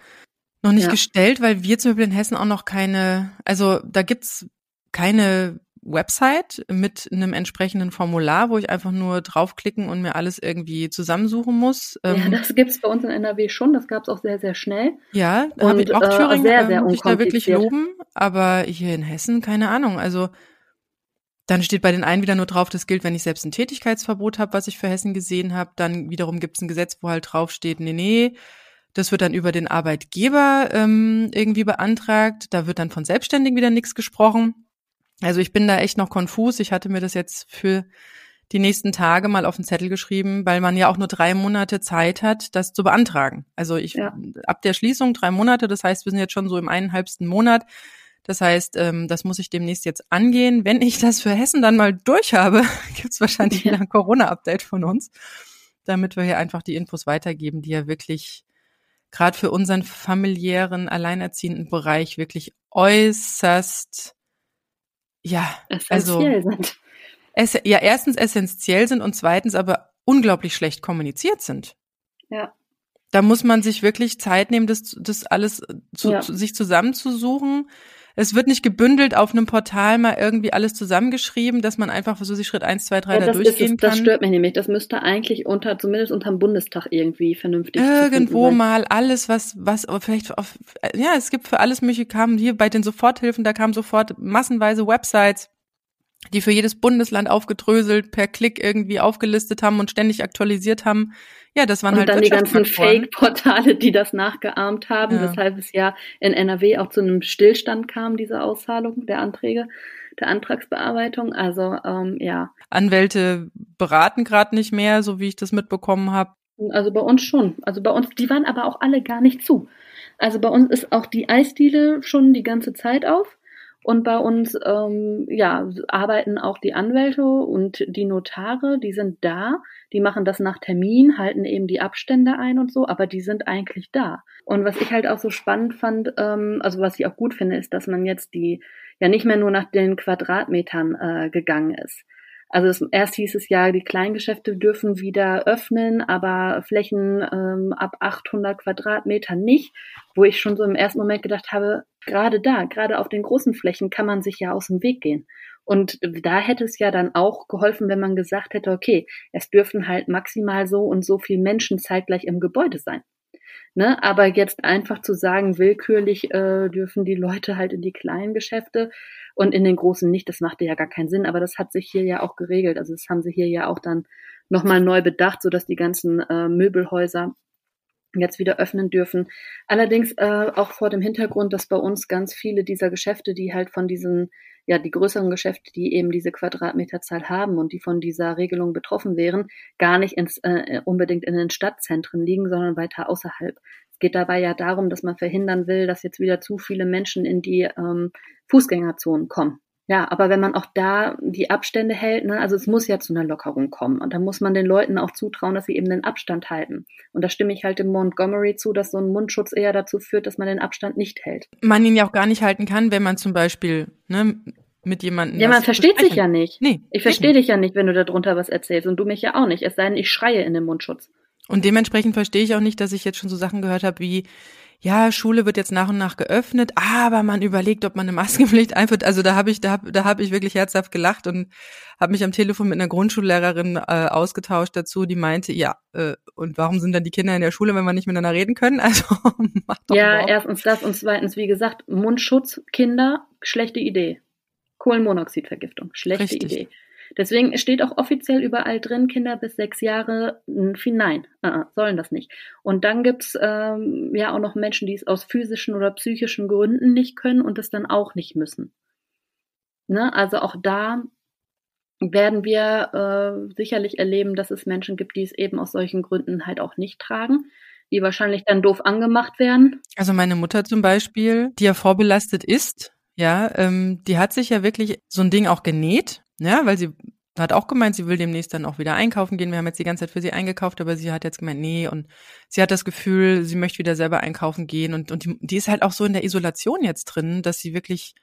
noch nicht ja. gestellt, weil wir zum Beispiel in Hessen auch noch keine, also da gibt's keine Website mit einem entsprechenden Formular, wo ich einfach nur draufklicken und mir alles irgendwie zusammensuchen muss. Ja, ähm, das gibt's bei uns in NRW schon. Das gab's auch sehr, sehr schnell. Ja, habe ich auch äh, Thüringen, sehr, sehr muss ich da wirklich loben. Aber hier in Hessen, keine Ahnung. Also dann steht bei den einen wieder nur drauf, das gilt, wenn ich selbst ein Tätigkeitsverbot habe, was ich für Hessen gesehen habe. Dann wiederum gibt's ein Gesetz, wo halt drauf steht, nee, nee, das wird dann über den Arbeitgeber ähm, irgendwie beantragt. Da wird dann von Selbstständigen wieder nichts gesprochen. Also ich bin da echt noch konfus. Ich hatte mir das jetzt für die nächsten Tage mal auf den Zettel geschrieben, weil man ja auch nur drei Monate Zeit hat, das zu beantragen. Also ich ja. ab der Schließung drei Monate, das heißt, wir sind jetzt schon so im eineinhalbsten Monat. Das heißt, ähm, das muss ich demnächst jetzt angehen. Wenn ich das für Hessen dann mal durch habe, gibt's wahrscheinlich wieder ein Corona-Update von uns, damit wir hier einfach die Infos weitergeben, die ja wirklich gerade für unseren familiären, alleinerziehenden Bereich wirklich äußerst ja, essentiell also, sind. Es, ja, erstens essentiell sind und zweitens aber unglaublich schlecht kommuniziert sind. Ja. Da muss man sich wirklich Zeit nehmen, das, das alles zu, ja. zu, sich zusammenzusuchen. Es wird nicht gebündelt auf einem Portal mal irgendwie alles zusammengeschrieben, dass man einfach so sich Schritt eins, zwei, drei ja, da durchgehen kann. Das stört mich nämlich. Das müsste eigentlich unter, zumindest unterm Bundestag irgendwie vernünftig Irgendwo mal alles, was, was, vielleicht auf, ja, es gibt für alles mögliche, kamen hier bei den Soforthilfen, da kamen sofort massenweise Websites, die für jedes Bundesland aufgedröselt, per Klick irgendwie aufgelistet haben und ständig aktualisiert haben. Ja, das waren und halt dann die ganzen Fake-Portale, die das nachgeahmt haben, ja. weshalb es ja in NRW auch zu einem Stillstand kam, diese Auszahlung der Anträge, der Antragsbearbeitung. Also ähm, ja. Anwälte beraten gerade nicht mehr, so wie ich das mitbekommen habe. Also bei uns schon. Also bei uns, die waren aber auch alle gar nicht zu. Also bei uns ist auch die Eisdiele schon die ganze Zeit auf. Und bei uns ähm, ja, arbeiten auch die Anwälte und die Notare, die sind da, die machen das nach Termin, halten eben die Abstände ein und so, aber die sind eigentlich da. Und was ich halt auch so spannend fand, ähm, also was ich auch gut finde, ist, dass man jetzt die ja nicht mehr nur nach den Quadratmetern äh, gegangen ist. Also es, erst hieß es ja, die Kleingeschäfte dürfen wieder öffnen, aber Flächen ähm, ab 800 Quadratmetern nicht, wo ich schon so im ersten Moment gedacht habe, gerade da, gerade auf den großen Flächen kann man sich ja aus dem Weg gehen. Und da hätte es ja dann auch geholfen, wenn man gesagt hätte, okay, es dürfen halt maximal so und so viel Menschen zeitgleich im Gebäude sein. Ne? Aber jetzt einfach zu sagen, willkürlich äh, dürfen die Leute halt in die kleinen Geschäfte, und in den großen nicht. Das machte ja gar keinen Sinn, aber das hat sich hier ja auch geregelt. Also das haben sie hier ja auch dann nochmal neu bedacht, sodass die ganzen äh, Möbelhäuser jetzt wieder öffnen dürfen. Allerdings äh, auch vor dem Hintergrund, dass bei uns ganz viele dieser Geschäfte, die halt von diesen ja die größeren Geschäfte, die eben diese Quadratmeterzahl haben und die von dieser Regelung betroffen wären, gar nicht ins, äh, unbedingt in den Stadtzentren liegen, sondern weiter außerhalb. Es geht dabei ja darum, dass man verhindern will, dass jetzt wieder zu viele Menschen in die ähm, Fußgängerzonen kommen. Ja, aber wenn man auch da die Abstände hält, ne, also es muss ja zu einer Lockerung kommen. Und da muss man den Leuten auch zutrauen, dass sie eben den Abstand halten. Und da stimme ich halt dem Montgomery zu, dass so ein Mundschutz eher dazu führt, dass man den Abstand nicht hält. Man ihn ja auch gar nicht halten kann, wenn man zum Beispiel ne, mit jemandem. Ja, man versteht sich ja nicht. Nee, ich verstehe dich ja nicht, wenn du darunter was erzählst. Und du mich ja auch nicht. Es sei denn, ich schreie in den Mundschutz. Und dementsprechend verstehe ich auch nicht, dass ich jetzt schon so Sachen gehört habe wie, ja, Schule wird jetzt nach und nach geöffnet, aber man überlegt, ob man eine Maskenpflicht einführt. Also da habe ich, da habe da hab ich wirklich herzhaft gelacht und habe mich am Telefon mit einer Grundschullehrerin äh, ausgetauscht dazu, die meinte, ja, äh, und warum sind dann die Kinder in der Schule, wenn wir nicht miteinander reden können? Also macht doch Ja, überhaupt. erstens das und zweitens, wie gesagt, Mundschutz, Kinder, schlechte Idee. Kohlenmonoxidvergiftung, schlechte Richtig. Idee. Deswegen steht auch offiziell überall drin, Kinder bis sechs Jahre, nein, uh, sollen das nicht. Und dann gibt's ähm, ja auch noch Menschen, die es aus physischen oder psychischen Gründen nicht können und es dann auch nicht müssen. Ne? Also auch da werden wir äh, sicherlich erleben, dass es Menschen gibt, die es eben aus solchen Gründen halt auch nicht tragen, die wahrscheinlich dann doof angemacht werden. Also meine Mutter zum Beispiel, die ja vorbelastet ist, ja, ähm, die hat sich ja wirklich so ein Ding auch genäht ja, weil sie hat auch gemeint, sie will demnächst dann auch wieder einkaufen gehen. Wir haben jetzt die ganze Zeit für sie eingekauft, aber sie hat jetzt gemeint, nee, und sie hat das Gefühl, sie möchte wieder selber einkaufen gehen. Und, und die, die ist halt auch so in der Isolation jetzt drin, dass sie wirklich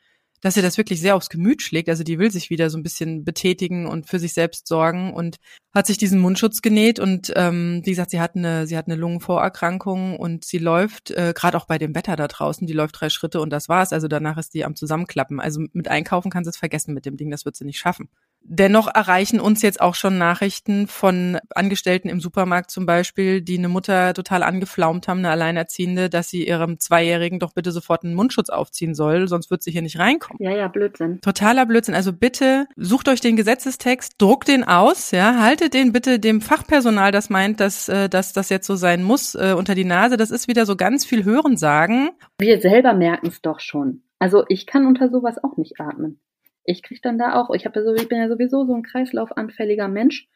dass ihr das wirklich sehr aufs Gemüt schlägt. Also die will sich wieder so ein bisschen betätigen und für sich selbst sorgen und hat sich diesen Mundschutz genäht und ähm, wie gesagt, sie hat eine, sie hat eine Lungenvorerkrankung und sie läuft, äh, gerade auch bei dem Wetter da draußen, die läuft drei Schritte und das war's. Also danach ist die am Zusammenklappen. Also mit Einkaufen kann sie es vergessen mit dem Ding, das wird sie nicht schaffen. Dennoch erreichen uns jetzt auch schon Nachrichten von Angestellten im Supermarkt zum Beispiel, die eine Mutter total angeflaumt haben, eine Alleinerziehende, dass sie ihrem Zweijährigen doch bitte sofort einen Mundschutz aufziehen soll, sonst wird sie hier nicht reinkommen. Ja, ja, Blödsinn. Totaler Blödsinn. Also bitte sucht euch den Gesetzestext, druckt den aus, ja, haltet den bitte dem Fachpersonal, das meint, dass, äh, dass das jetzt so sein muss, äh, unter die Nase. Das ist wieder so ganz viel Hören sagen. Wir selber merken es doch schon. Also ich kann unter sowas auch nicht atmen. Ich krieg dann da auch, ich habe ja so, ich bin ja sowieso so ein kreislaufanfälliger Mensch.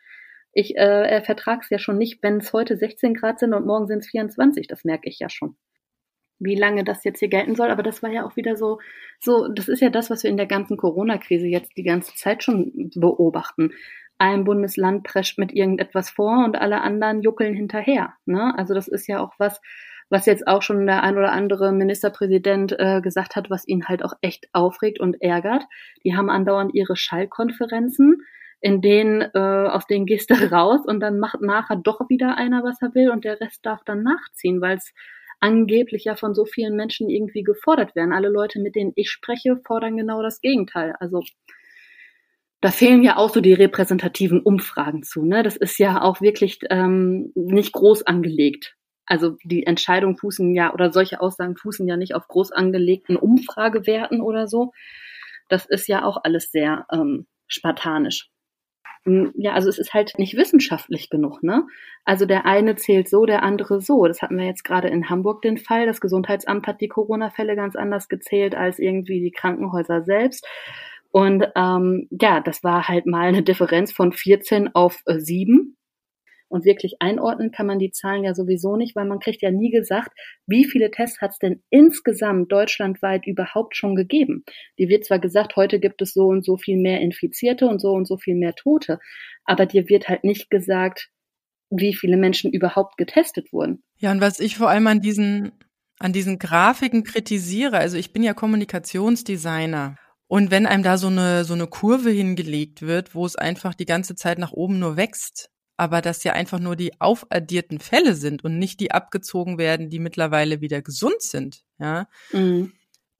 Ich äh, vertrag's ja schon nicht, wenn es heute 16 Grad sind und morgen sind es 24. Das merke ich ja schon. Wie lange das jetzt hier gelten soll, aber das war ja auch wieder so, so, das ist ja das, was wir in der ganzen Corona-Krise jetzt die ganze Zeit schon beobachten. Ein Bundesland prescht mit irgendetwas vor und alle anderen juckeln hinterher. Ne? Also das ist ja auch was, was jetzt auch schon der ein oder andere Ministerpräsident äh, gesagt hat, was ihn halt auch echt aufregt und ärgert. Die haben andauernd ihre Schallkonferenzen, in denen, äh, aus denen gehst du raus und dann macht nachher doch wieder einer, was er will und der Rest darf dann nachziehen, weil es angeblich ja von so vielen Menschen irgendwie gefordert werden. Alle Leute, mit denen ich spreche, fordern genau das Gegenteil. Also da fehlen ja auch so die repräsentativen Umfragen zu. Ne? Das ist ja auch wirklich ähm, nicht groß angelegt also die Entscheidung fußen ja oder solche Aussagen fußen ja nicht auf groß angelegten Umfragewerten oder so. Das ist ja auch alles sehr ähm, spartanisch. Hm, ja, also es ist halt nicht wissenschaftlich genug, ne? Also der eine zählt so, der andere so. Das hatten wir jetzt gerade in Hamburg den Fall. Das Gesundheitsamt hat die Corona-Fälle ganz anders gezählt als irgendwie die Krankenhäuser selbst. Und ähm, ja, das war halt mal eine Differenz von 14 auf äh, 7. Und wirklich einordnen kann man die Zahlen ja sowieso nicht, weil man kriegt ja nie gesagt, wie viele Tests hat es denn insgesamt deutschlandweit überhaupt schon gegeben. Die wird zwar gesagt, heute gibt es so und so viel mehr Infizierte und so und so viel mehr Tote, aber dir wird halt nicht gesagt, wie viele Menschen überhaupt getestet wurden. Ja, und was ich vor allem an diesen, an diesen Grafiken kritisiere, also ich bin ja Kommunikationsdesigner. Und wenn einem da so eine, so eine Kurve hingelegt wird, wo es einfach die ganze Zeit nach oben nur wächst, aber dass ja einfach nur die aufaddierten Fälle sind und nicht die abgezogen werden, die mittlerweile wieder gesund sind, ja, mhm.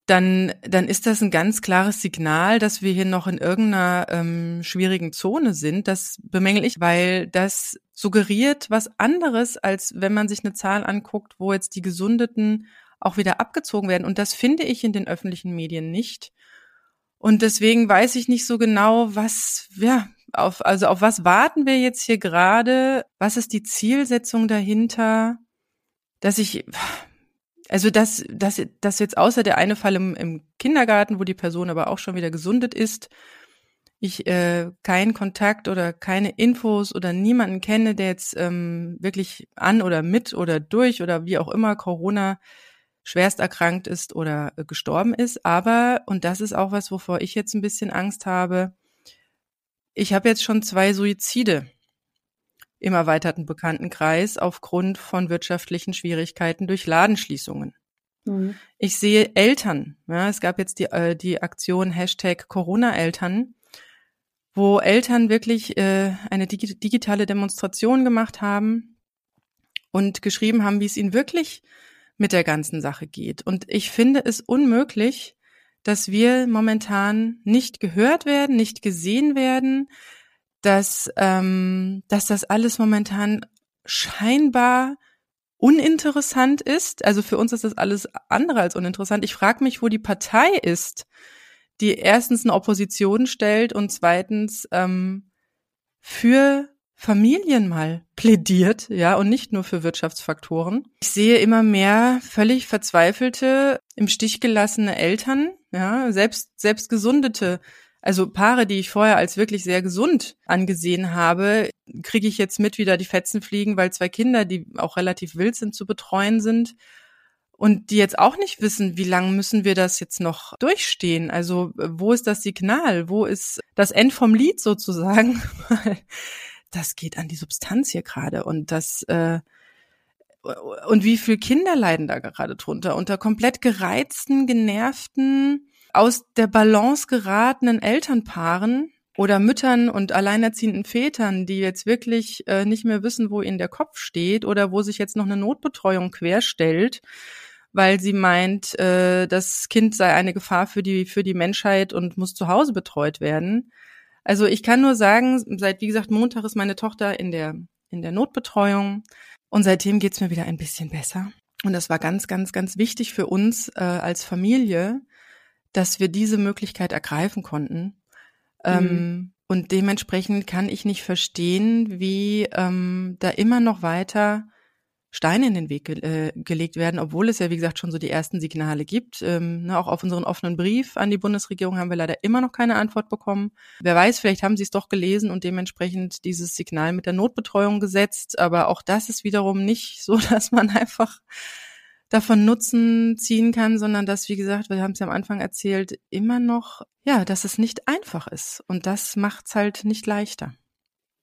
dann, dann ist das ein ganz klares Signal, dass wir hier noch in irgendeiner ähm, schwierigen Zone sind. Das bemängel ich, weil das suggeriert was anderes, als wenn man sich eine Zahl anguckt, wo jetzt die Gesundeten auch wieder abgezogen werden. Und das finde ich in den öffentlichen Medien nicht. Und deswegen weiß ich nicht so genau, was, ja, auf, also auf was warten wir jetzt hier gerade? Was ist die Zielsetzung dahinter? Dass ich, also das, das, das jetzt außer der eine Fall im, im Kindergarten, wo die Person aber auch schon wieder gesundet ist, ich äh, keinen Kontakt oder keine Infos oder niemanden kenne, der jetzt ähm, wirklich an oder mit oder durch oder wie auch immer Corona schwerst erkrankt ist oder äh, gestorben ist. Aber, und das ist auch was, wovor ich jetzt ein bisschen Angst habe, ich habe jetzt schon zwei Suizide im erweiterten Bekanntenkreis aufgrund von wirtschaftlichen Schwierigkeiten durch Ladenschließungen. Mhm. Ich sehe Eltern. Ja, es gab jetzt die, äh, die Aktion Hashtag Corona-Eltern, wo Eltern wirklich äh, eine dig digitale Demonstration gemacht haben und geschrieben haben, wie es ihnen wirklich mit der ganzen Sache geht. Und ich finde es unmöglich, dass wir momentan nicht gehört werden, nicht gesehen werden, dass, ähm, dass das alles momentan scheinbar uninteressant ist. Also für uns ist das alles andere als uninteressant. Ich frage mich, wo die Partei ist, die erstens eine Opposition stellt und zweitens ähm, für Familien mal plädiert, ja, und nicht nur für Wirtschaftsfaktoren. Ich sehe immer mehr völlig verzweifelte, im Stich gelassene Eltern, ja, selbst, selbst gesundete, also Paare, die ich vorher als wirklich sehr gesund angesehen habe, kriege ich jetzt mit, wie da die Fetzen fliegen, weil zwei Kinder, die auch relativ wild sind, zu betreuen sind und die jetzt auch nicht wissen, wie lange müssen wir das jetzt noch durchstehen. Also wo ist das Signal? Wo ist das End vom Lied sozusagen? das geht an die Substanz hier gerade und das äh, und wie viel Kinder leiden da gerade drunter unter komplett gereizten, genervten, aus der Balance geratenen Elternpaaren oder Müttern und alleinerziehenden Vätern, die jetzt wirklich äh, nicht mehr wissen, wo ihnen der Kopf steht oder wo sich jetzt noch eine Notbetreuung querstellt weil sie meint, äh, das Kind sei eine Gefahr für die, für die Menschheit und muss zu Hause betreut werden. Also ich kann nur sagen, seit, wie gesagt, Montag ist meine Tochter in der, in der Notbetreuung und seitdem geht's mir wieder ein bisschen besser. Und das war ganz, ganz, ganz wichtig für uns äh, als Familie, dass wir diese Möglichkeit ergreifen konnten. Ähm, mhm. Ähm, und dementsprechend kann ich nicht verstehen, wie ähm, da immer noch weiter Steine in den Weg ge äh, gelegt werden, obwohl es ja, wie gesagt, schon so die ersten Signale gibt. Ähm, ne, auch auf unseren offenen Brief an die Bundesregierung haben wir leider immer noch keine Antwort bekommen. Wer weiß, vielleicht haben sie es doch gelesen und dementsprechend dieses Signal mit der Notbetreuung gesetzt. Aber auch das ist wiederum nicht so, dass man einfach davon Nutzen ziehen kann, sondern dass, wie gesagt, wir haben es ja am Anfang erzählt, immer noch, ja, dass es nicht einfach ist. Und das macht es halt nicht leichter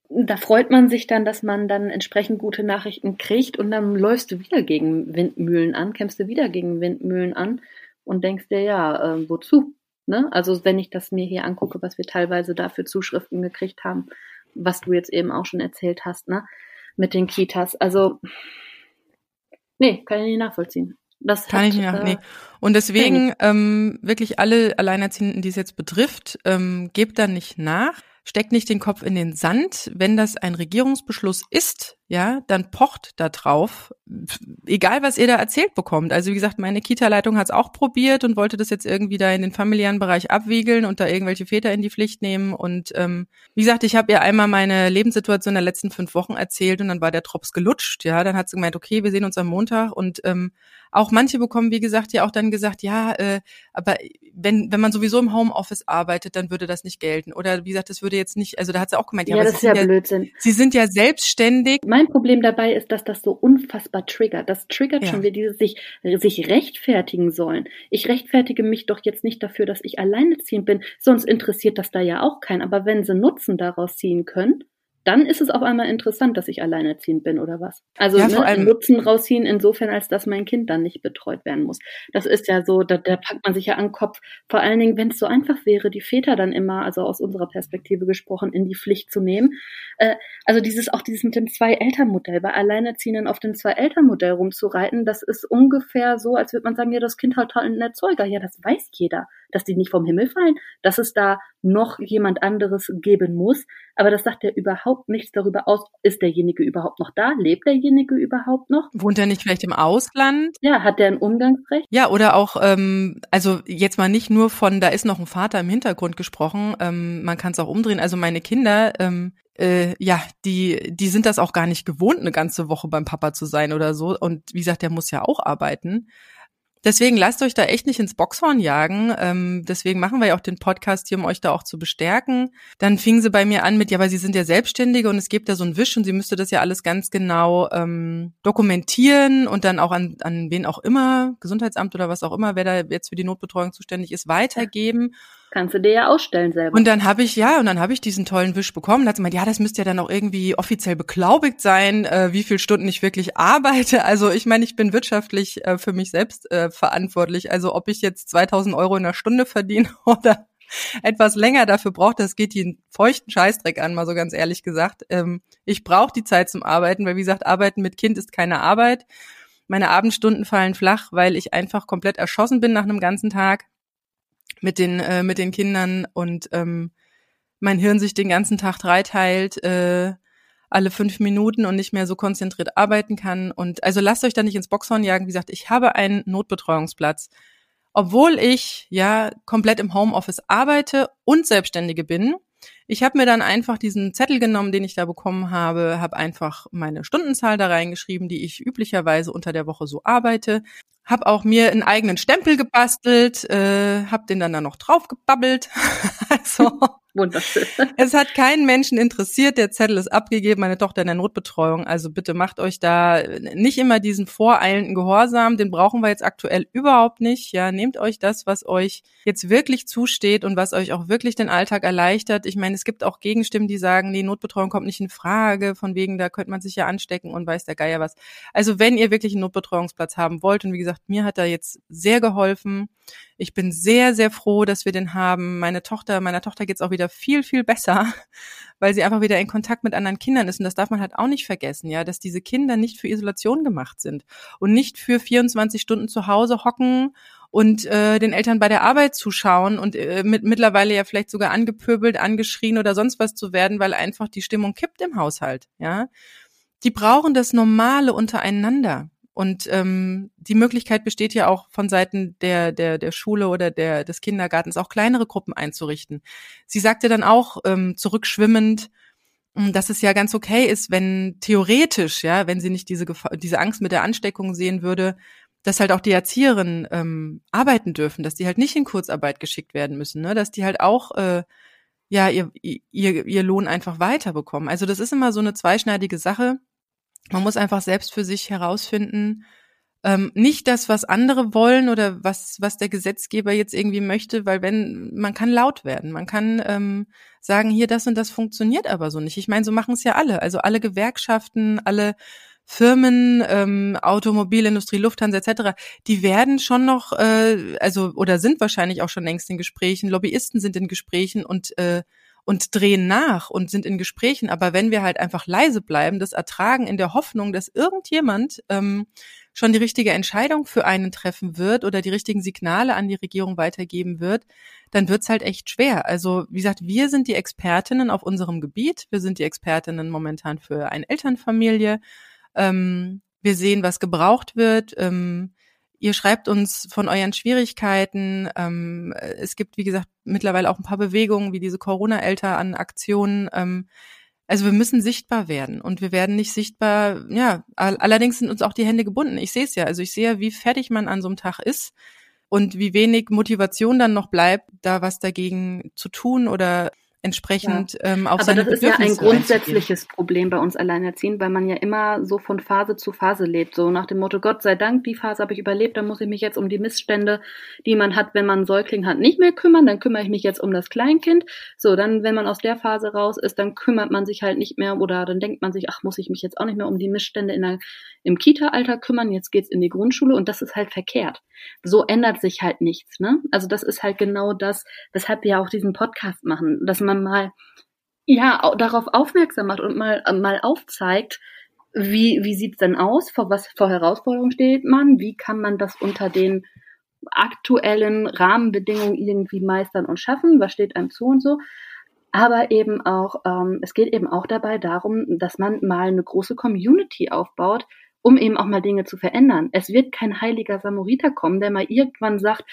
da freut man sich dann, dass man dann entsprechend gute Nachrichten kriegt und dann läufst du wieder gegen Windmühlen an, kämpfst du wieder gegen Windmühlen an und denkst dir, ja, äh, wozu? Ne? Also wenn ich das mir hier angucke, was wir teilweise dafür Zuschriften gekriegt haben, was du jetzt eben auch schon erzählt hast, ne? Mit den Kitas. Also, nee, kann ich nicht nachvollziehen. Das kann hat, ich nicht äh, nee. Und deswegen ähm, wirklich alle Alleinerziehenden, die es jetzt betrifft, ähm, gebt da nicht nach steckt nicht den Kopf in den Sand. Wenn das ein Regierungsbeschluss ist, ja, dann pocht da drauf, egal was ihr da erzählt bekommt. Also wie gesagt, meine Kita-Leitung hat es auch probiert und wollte das jetzt irgendwie da in den familiären Bereich abwiegeln und da irgendwelche Väter in die Pflicht nehmen. Und ähm, wie gesagt, ich habe ihr einmal meine Lebenssituation der letzten fünf Wochen erzählt und dann war der Drops gelutscht. Ja, dann hat sie gemeint, okay, wir sehen uns am Montag und ähm, auch manche bekommen, wie gesagt, ja auch dann gesagt, ja, äh, aber wenn, wenn man sowieso im Homeoffice arbeitet, dann würde das nicht gelten. Oder wie gesagt, das würde jetzt nicht, also da hat sie auch gemeint, ja, ja das ist ja Blödsinn. Sie sind ja selbstständig. Mein Problem dabei ist, dass das so unfassbar triggert. Das triggert ja. schon wieder dieses sich, sich rechtfertigen sollen. Ich rechtfertige mich doch jetzt nicht dafür, dass ich alleineziehend bin, sonst interessiert das da ja auch keinen. Aber wenn sie Nutzen daraus ziehen können, dann ist es auf einmal interessant, dass ich alleinerziehend bin oder was. Also ja, ne, Nutzen rausziehen insofern, als dass mein Kind dann nicht betreut werden muss. Das ist ja so, da, da packt man sich ja an den Kopf. Vor allen Dingen, wenn es so einfach wäre, die Väter dann immer, also aus unserer Perspektive gesprochen, in die Pflicht zu nehmen. Äh, also dieses auch dieses mit dem Zwei-Eltern-Modell, bei Alleinerziehenden auf dem Zwei-Eltern-Modell rumzureiten, das ist ungefähr so, als würde man sagen, ja, das Kind hat halt einen Erzeuger. Ja, das weiß jeder, dass die nicht vom Himmel fallen, dass es da noch jemand anderes geben muss. Aber das sagt ja überhaupt nichts darüber aus, ist derjenige überhaupt noch da? Lebt derjenige überhaupt noch? Wohnt er nicht vielleicht im Ausland? Ja, hat der ein Umgangsrecht? Ja, oder auch, ähm, also jetzt mal nicht nur von, da ist noch ein Vater im Hintergrund gesprochen, ähm, man kann es auch umdrehen. Also meine Kinder, ähm, äh, ja, die, die sind das auch gar nicht gewohnt, eine ganze Woche beim Papa zu sein oder so. Und wie gesagt, der muss ja auch arbeiten. Deswegen lasst euch da echt nicht ins Boxhorn jagen. Ähm, deswegen machen wir ja auch den Podcast hier, um euch da auch zu bestärken. Dann fingen sie bei mir an mit, ja, weil sie sind ja Selbstständige und es gibt ja so ein Wisch und sie müsste das ja alles ganz genau ähm, dokumentieren und dann auch an, an wen auch immer, Gesundheitsamt oder was auch immer, wer da jetzt für die Notbetreuung zuständig ist, weitergeben. Ja. Kannst du dir ja ausstellen selber. Und dann habe ich, ja, und dann habe ich diesen tollen Wisch bekommen. Da hat sie gemeint, ja, das müsste ja dann auch irgendwie offiziell beglaubigt sein, äh, wie viele Stunden ich wirklich arbeite. Also ich meine, ich bin wirtschaftlich äh, für mich selbst äh, verantwortlich. Also ob ich jetzt 2000 Euro in der Stunde verdiene oder etwas länger dafür brauche, das geht den feuchten Scheißdreck an, mal so ganz ehrlich gesagt. Ähm, ich brauche die Zeit zum Arbeiten, weil wie gesagt, Arbeiten mit Kind ist keine Arbeit. Meine Abendstunden fallen flach, weil ich einfach komplett erschossen bin nach einem ganzen Tag mit den, äh, mit den Kindern und ähm, mein Hirn sich den ganzen Tag dreiteilt, äh, alle fünf Minuten und nicht mehr so konzentriert arbeiten kann. Und also lasst euch da nicht ins Boxhorn jagen. Wie gesagt, ich habe einen Notbetreuungsplatz. Obwohl ich ja komplett im Homeoffice arbeite und Selbstständige bin, ich habe mir dann einfach diesen Zettel genommen, den ich da bekommen habe, habe einfach meine Stundenzahl da reingeschrieben, die ich üblicherweise unter der Woche so arbeite, habe auch mir einen eigenen Stempel gebastelt, äh, habe den dann da noch drauf gebabbelt. also Wunderschön. Es hat keinen Menschen interessiert. Der Zettel ist abgegeben, meine Tochter in der Notbetreuung. Also bitte macht euch da nicht immer diesen voreilenden Gehorsam. Den brauchen wir jetzt aktuell überhaupt nicht. Ja, nehmt euch das, was euch jetzt wirklich zusteht und was euch auch wirklich den Alltag erleichtert. Ich meine, es gibt auch Gegenstimmen, die sagen, die Notbetreuung kommt nicht in Frage. Von wegen, da könnte man sich ja anstecken und weiß der Geier was. Also wenn ihr wirklich einen Notbetreuungsplatz haben wollt und wie gesagt, mir hat da jetzt sehr geholfen. Ich bin sehr, sehr froh, dass wir den haben. Meine Tochter, meiner Tochter geht's auch wieder viel, viel besser, weil sie einfach wieder in Kontakt mit anderen Kindern ist. Und das darf man halt auch nicht vergessen, ja, dass diese Kinder nicht für Isolation gemacht sind und nicht für 24 Stunden zu Hause hocken und äh, den Eltern bei der Arbeit zuschauen und äh, mit, mittlerweile ja vielleicht sogar angepöbelt, angeschrien oder sonst was zu werden, weil einfach die Stimmung kippt im Haushalt, ja. Die brauchen das Normale untereinander. Und ähm, die Möglichkeit besteht ja auch von Seiten der, der, der Schule oder der, des Kindergartens auch kleinere Gruppen einzurichten. Sie sagte dann auch ähm, zurückschwimmend, hm, dass es ja ganz okay ist, wenn theoretisch, ja, wenn sie nicht diese, Gefahr, diese Angst mit der Ansteckung sehen würde, dass halt auch die Erzieherinnen ähm, arbeiten dürfen, dass die halt nicht in Kurzarbeit geschickt werden müssen, ne? dass die halt auch äh, ja ihr, ihr, ihr Lohn einfach weiterbekommen. Also das ist immer so eine zweischneidige Sache man muss einfach selbst für sich herausfinden, ähm, nicht das, was andere wollen oder was, was der Gesetzgeber jetzt irgendwie möchte, weil wenn, man kann laut werden, man kann ähm, sagen, hier, das und das funktioniert aber so nicht. Ich meine, so machen es ja alle. Also alle Gewerkschaften, alle Firmen, ähm, Automobilindustrie, Lufthansa etc., die werden schon noch, äh, also oder sind wahrscheinlich auch schon längst in Gesprächen, Lobbyisten sind in Gesprächen und äh, und drehen nach und sind in Gesprächen. Aber wenn wir halt einfach leise bleiben, das ertragen in der Hoffnung, dass irgendjemand ähm, schon die richtige Entscheidung für einen treffen wird oder die richtigen Signale an die Regierung weitergeben wird, dann wird's halt echt schwer. Also wie gesagt, wir sind die Expertinnen auf unserem Gebiet. Wir sind die Expertinnen momentan für eine Elternfamilie. Ähm, wir sehen, was gebraucht wird. Ähm, Ihr schreibt uns von euren Schwierigkeiten. Ähm, es gibt, wie gesagt, mittlerweile auch ein paar Bewegungen wie diese Corona-Elter an Aktionen. Ähm, also wir müssen sichtbar werden und wir werden nicht sichtbar, ja, allerdings sind uns auch die Hände gebunden. Ich sehe es ja, also ich sehe, wie fertig man an so einem Tag ist und wie wenig Motivation dann noch bleibt, da was dagegen zu tun oder entsprechend ja. ähm, auch Aber seine das ist ja ein grundsätzliches Problem bei uns Alleinerziehend, weil man ja immer so von Phase zu Phase lebt. So nach dem Motto, Gott sei Dank, die Phase habe ich überlebt, dann muss ich mich jetzt um die Missstände, die man hat, wenn man einen Säugling hat, nicht mehr kümmern. Dann kümmere ich mich jetzt um das Kleinkind. So, dann, wenn man aus der Phase raus ist, dann kümmert man sich halt nicht mehr oder dann denkt man sich, ach, muss ich mich jetzt auch nicht mehr um die Missstände in der, im Kita-Alter kümmern, jetzt geht's in die Grundschule und das ist halt verkehrt. So ändert sich halt nichts, ne? Also das ist halt genau das, weshalb wir ja auch diesen Podcast machen, dass man mal ja darauf aufmerksam macht und mal mal aufzeigt, wie wie sieht's denn aus, vor was vor Herausforderungen steht man, wie kann man das unter den aktuellen Rahmenbedingungen irgendwie meistern und schaffen, was steht einem zu und so. Aber eben auch, ähm, es geht eben auch dabei darum, dass man mal eine große Community aufbaut, um eben auch mal Dinge zu verändern. Es wird kein heiliger Samariter kommen, der mal irgendwann sagt,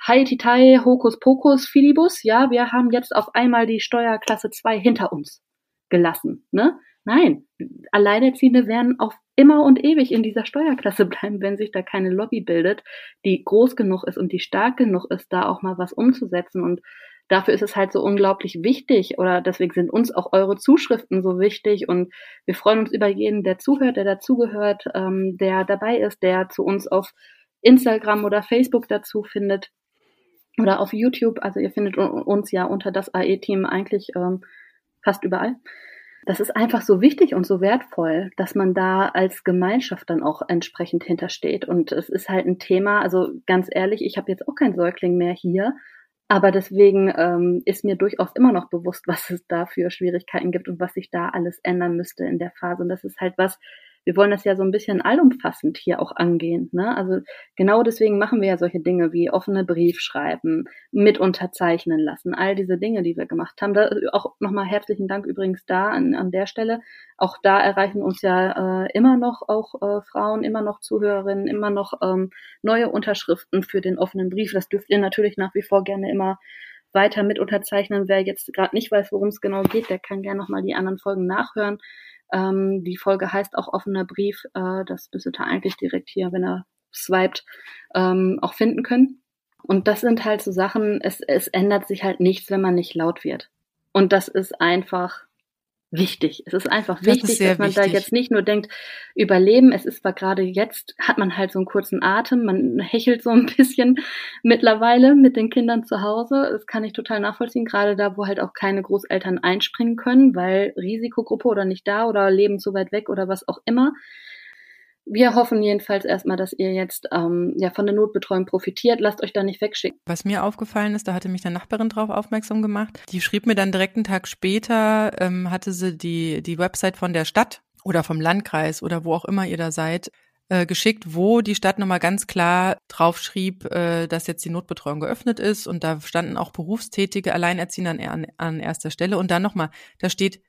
Hi Titai, Hokus Pokus, Filibus, ja, wir haben jetzt auf einmal die Steuerklasse 2 hinter uns gelassen. Ne? Nein, Alleinerziehende werden auf immer und ewig in dieser Steuerklasse bleiben, wenn sich da keine Lobby bildet, die groß genug ist und die stark genug ist, da auch mal was umzusetzen. Und dafür ist es halt so unglaublich wichtig oder deswegen sind uns auch eure Zuschriften so wichtig und wir freuen uns über jeden, der zuhört, der dazugehört, ähm, der dabei ist, der zu uns auf Instagram oder Facebook dazu findet oder auf YouTube. Also ihr findet uns ja unter das AE-Team eigentlich ähm, fast überall das ist einfach so wichtig und so wertvoll, dass man da als Gemeinschaft dann auch entsprechend hintersteht. Und es ist halt ein Thema, also ganz ehrlich, ich habe jetzt auch keinen Säugling mehr hier, aber deswegen ähm, ist mir durchaus immer noch bewusst, was es da für Schwierigkeiten gibt und was sich da alles ändern müsste in der Phase. Und das ist halt was, wir wollen das ja so ein bisschen allumfassend hier auch angehen. Ne? Also genau deswegen machen wir ja solche Dinge wie offene Brief schreiben, mit unterzeichnen lassen, all diese Dinge, die wir gemacht haben. Da auch nochmal herzlichen Dank übrigens da an, an der Stelle. Auch da erreichen uns ja äh, immer noch auch äh, Frauen, immer noch Zuhörerinnen, immer noch ähm, neue Unterschriften für den offenen Brief. Das dürft ihr natürlich nach wie vor gerne immer weiter mit unterzeichnen. Wer jetzt gerade nicht weiß, worum es genau geht, der kann gerne nochmal die anderen Folgen nachhören. Ähm, die Folge heißt auch offener Brief. Äh, das müsstet ihr eigentlich direkt hier, wenn er swiped, ähm, auch finden können. Und das sind halt so Sachen, es, es ändert sich halt nichts, wenn man nicht laut wird. Und das ist einfach wichtig. Es ist einfach das wichtig, ist dass man wichtig. da jetzt nicht nur denkt, überleben. Es ist zwar gerade jetzt, hat man halt so einen kurzen Atem, man hechelt so ein bisschen mittlerweile mit den Kindern zu Hause. Das kann ich total nachvollziehen, gerade da, wo halt auch keine Großeltern einspringen können, weil Risikogruppe oder nicht da oder leben zu weit weg oder was auch immer wir hoffen jedenfalls erstmal, dass ihr jetzt ähm, ja von der Notbetreuung profitiert. Lasst euch da nicht wegschicken. Was mir aufgefallen ist, da hatte mich eine Nachbarin drauf aufmerksam gemacht. Die schrieb mir dann direkt einen Tag später, ähm, hatte sie die, die Website von der Stadt oder vom Landkreis oder wo auch immer ihr da seid, äh, geschickt, wo die Stadt nochmal ganz klar drauf schrieb, äh, dass jetzt die Notbetreuung geöffnet ist und da standen auch berufstätige Alleinerziehende an, an erster Stelle und dann nochmal, da steht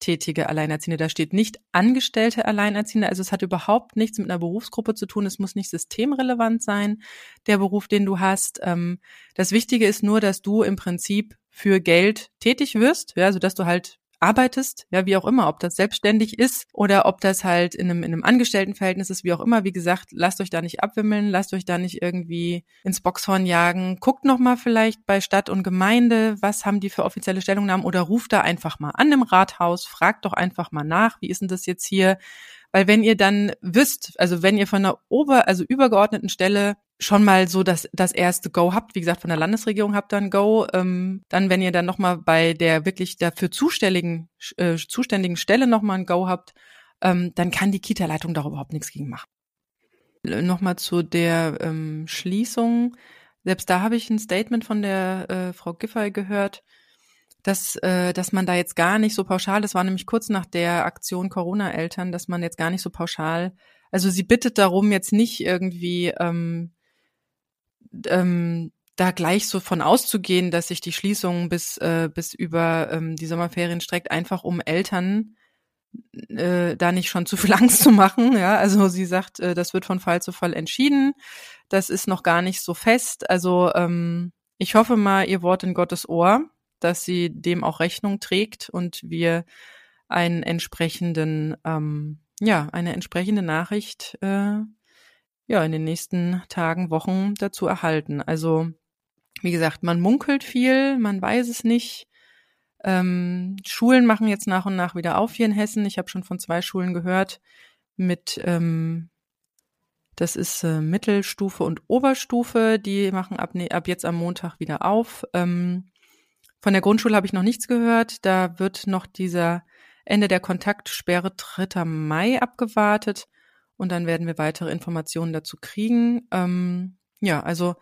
berufstätige Alleinerziehende. Da steht nicht angestellte Alleinerziehende. Also es hat überhaupt nichts mit einer Berufsgruppe zu tun. Es muss nicht systemrelevant sein, der Beruf, den du hast. Ähm, das Wichtige ist nur, dass du im Prinzip für Geld tätig wirst, ja, also dass du halt arbeitest, ja, wie auch immer, ob das selbstständig ist oder ob das halt in einem, in einem Angestelltenverhältnis ist, wie auch immer. Wie gesagt, lasst euch da nicht abwimmeln, lasst euch da nicht irgendwie ins Boxhorn jagen. Guckt nochmal vielleicht bei Stadt und Gemeinde, was haben die für offizielle Stellungnahmen oder ruft da einfach mal an im Rathaus, fragt doch einfach mal nach, wie ist denn das jetzt hier? Weil wenn ihr dann wisst, also wenn ihr von einer ober, also übergeordneten Stelle schon mal so das, das erste Go habt, wie gesagt, von der Landesregierung habt ein Go, ähm, dann, wenn ihr dann nochmal bei der wirklich dafür zuständigen, äh, zuständigen Stelle nochmal ein Go habt, ähm, dann kann die Kita-Leitung da überhaupt nichts gegen machen. Nochmal zu der ähm, Schließung. Selbst da habe ich ein Statement von der äh, Frau Giffey gehört, dass, äh, dass man da jetzt gar nicht so pauschal, das war nämlich kurz nach der Aktion Corona-Eltern, dass man jetzt gar nicht so pauschal, also sie bittet darum, jetzt nicht irgendwie ähm, ähm, da gleich so von auszugehen, dass sich die Schließung bis, äh, bis über ähm, die Sommerferien streckt, einfach um Eltern äh, da nicht schon zu viel Angst zu machen. Ja, also sie sagt, äh, das wird von Fall zu Fall entschieden. Das ist noch gar nicht so fest. Also ähm, ich hoffe mal, ihr Wort in Gottes Ohr, dass sie dem auch Rechnung trägt und wir einen entsprechenden, ähm, ja, eine entsprechende Nachricht äh, ja in den nächsten Tagen, Wochen dazu erhalten. Also wie gesagt, man munkelt viel, man weiß es nicht. Ähm, Schulen machen jetzt nach und nach wieder auf hier in Hessen. Ich habe schon von zwei Schulen gehört mit ähm, das ist äh, Mittelstufe und Oberstufe. Die machen ab, ne, ab jetzt am Montag wieder auf. Ähm, von der Grundschule habe ich noch nichts gehört. Da wird noch dieser Ende der Kontaktsperre 3. Mai abgewartet und dann werden wir weitere Informationen dazu kriegen. Ähm, ja, also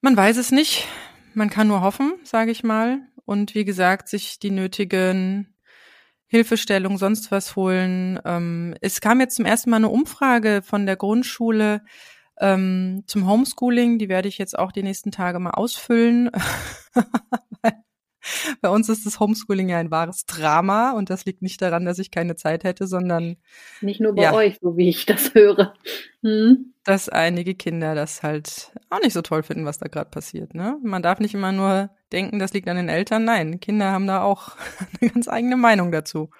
man weiß es nicht. Man kann nur hoffen, sage ich mal. Und wie gesagt, sich die nötigen Hilfestellung, sonst was holen. Ähm, es kam jetzt zum ersten Mal eine Umfrage von der Grundschule ähm, zum Homeschooling. Die werde ich jetzt auch die nächsten Tage mal ausfüllen. Bei uns ist das Homeschooling ja ein wahres Drama und das liegt nicht daran, dass ich keine Zeit hätte, sondern nicht nur bei ja, euch, so wie ich das höre. Hm? Dass einige Kinder das halt auch nicht so toll finden, was da gerade passiert. Ne? Man darf nicht immer nur denken, das liegt an den Eltern. Nein, Kinder haben da auch eine ganz eigene Meinung dazu.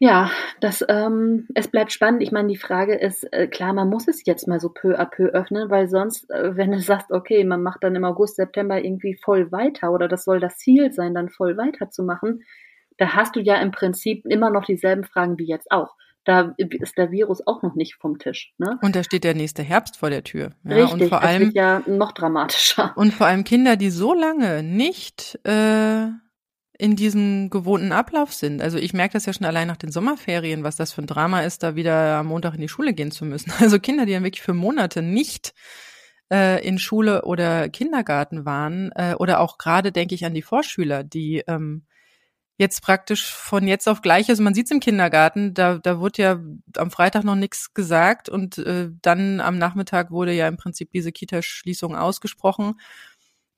Ja, das, ähm, es bleibt spannend. Ich meine, die Frage ist, äh, klar, man muss es jetzt mal so peu à peu öffnen, weil sonst, äh, wenn du sagst, okay, man macht dann im August, September irgendwie voll weiter oder das soll das Ziel sein, dann voll weiterzumachen, da hast du ja im Prinzip immer noch dieselben Fragen wie jetzt auch. Da ist der Virus auch noch nicht vom Tisch. Ne? Und da steht der nächste Herbst vor der Tür. Ja, Richtig, und vor allem, wird ja noch dramatischer. Und vor allem Kinder, die so lange nicht äh, in diesem gewohnten Ablauf sind. Also ich merke das ja schon allein nach den Sommerferien, was das für ein Drama ist, da wieder am Montag in die Schule gehen zu müssen. Also Kinder, die dann wirklich für Monate nicht äh, in Schule oder Kindergarten waren äh, oder auch gerade denke ich an die Vorschüler, die ähm, jetzt praktisch von jetzt auf gleich, also man sieht es im Kindergarten, da, da wurde ja am Freitag noch nichts gesagt und äh, dann am Nachmittag wurde ja im Prinzip diese Kita-Schließung ausgesprochen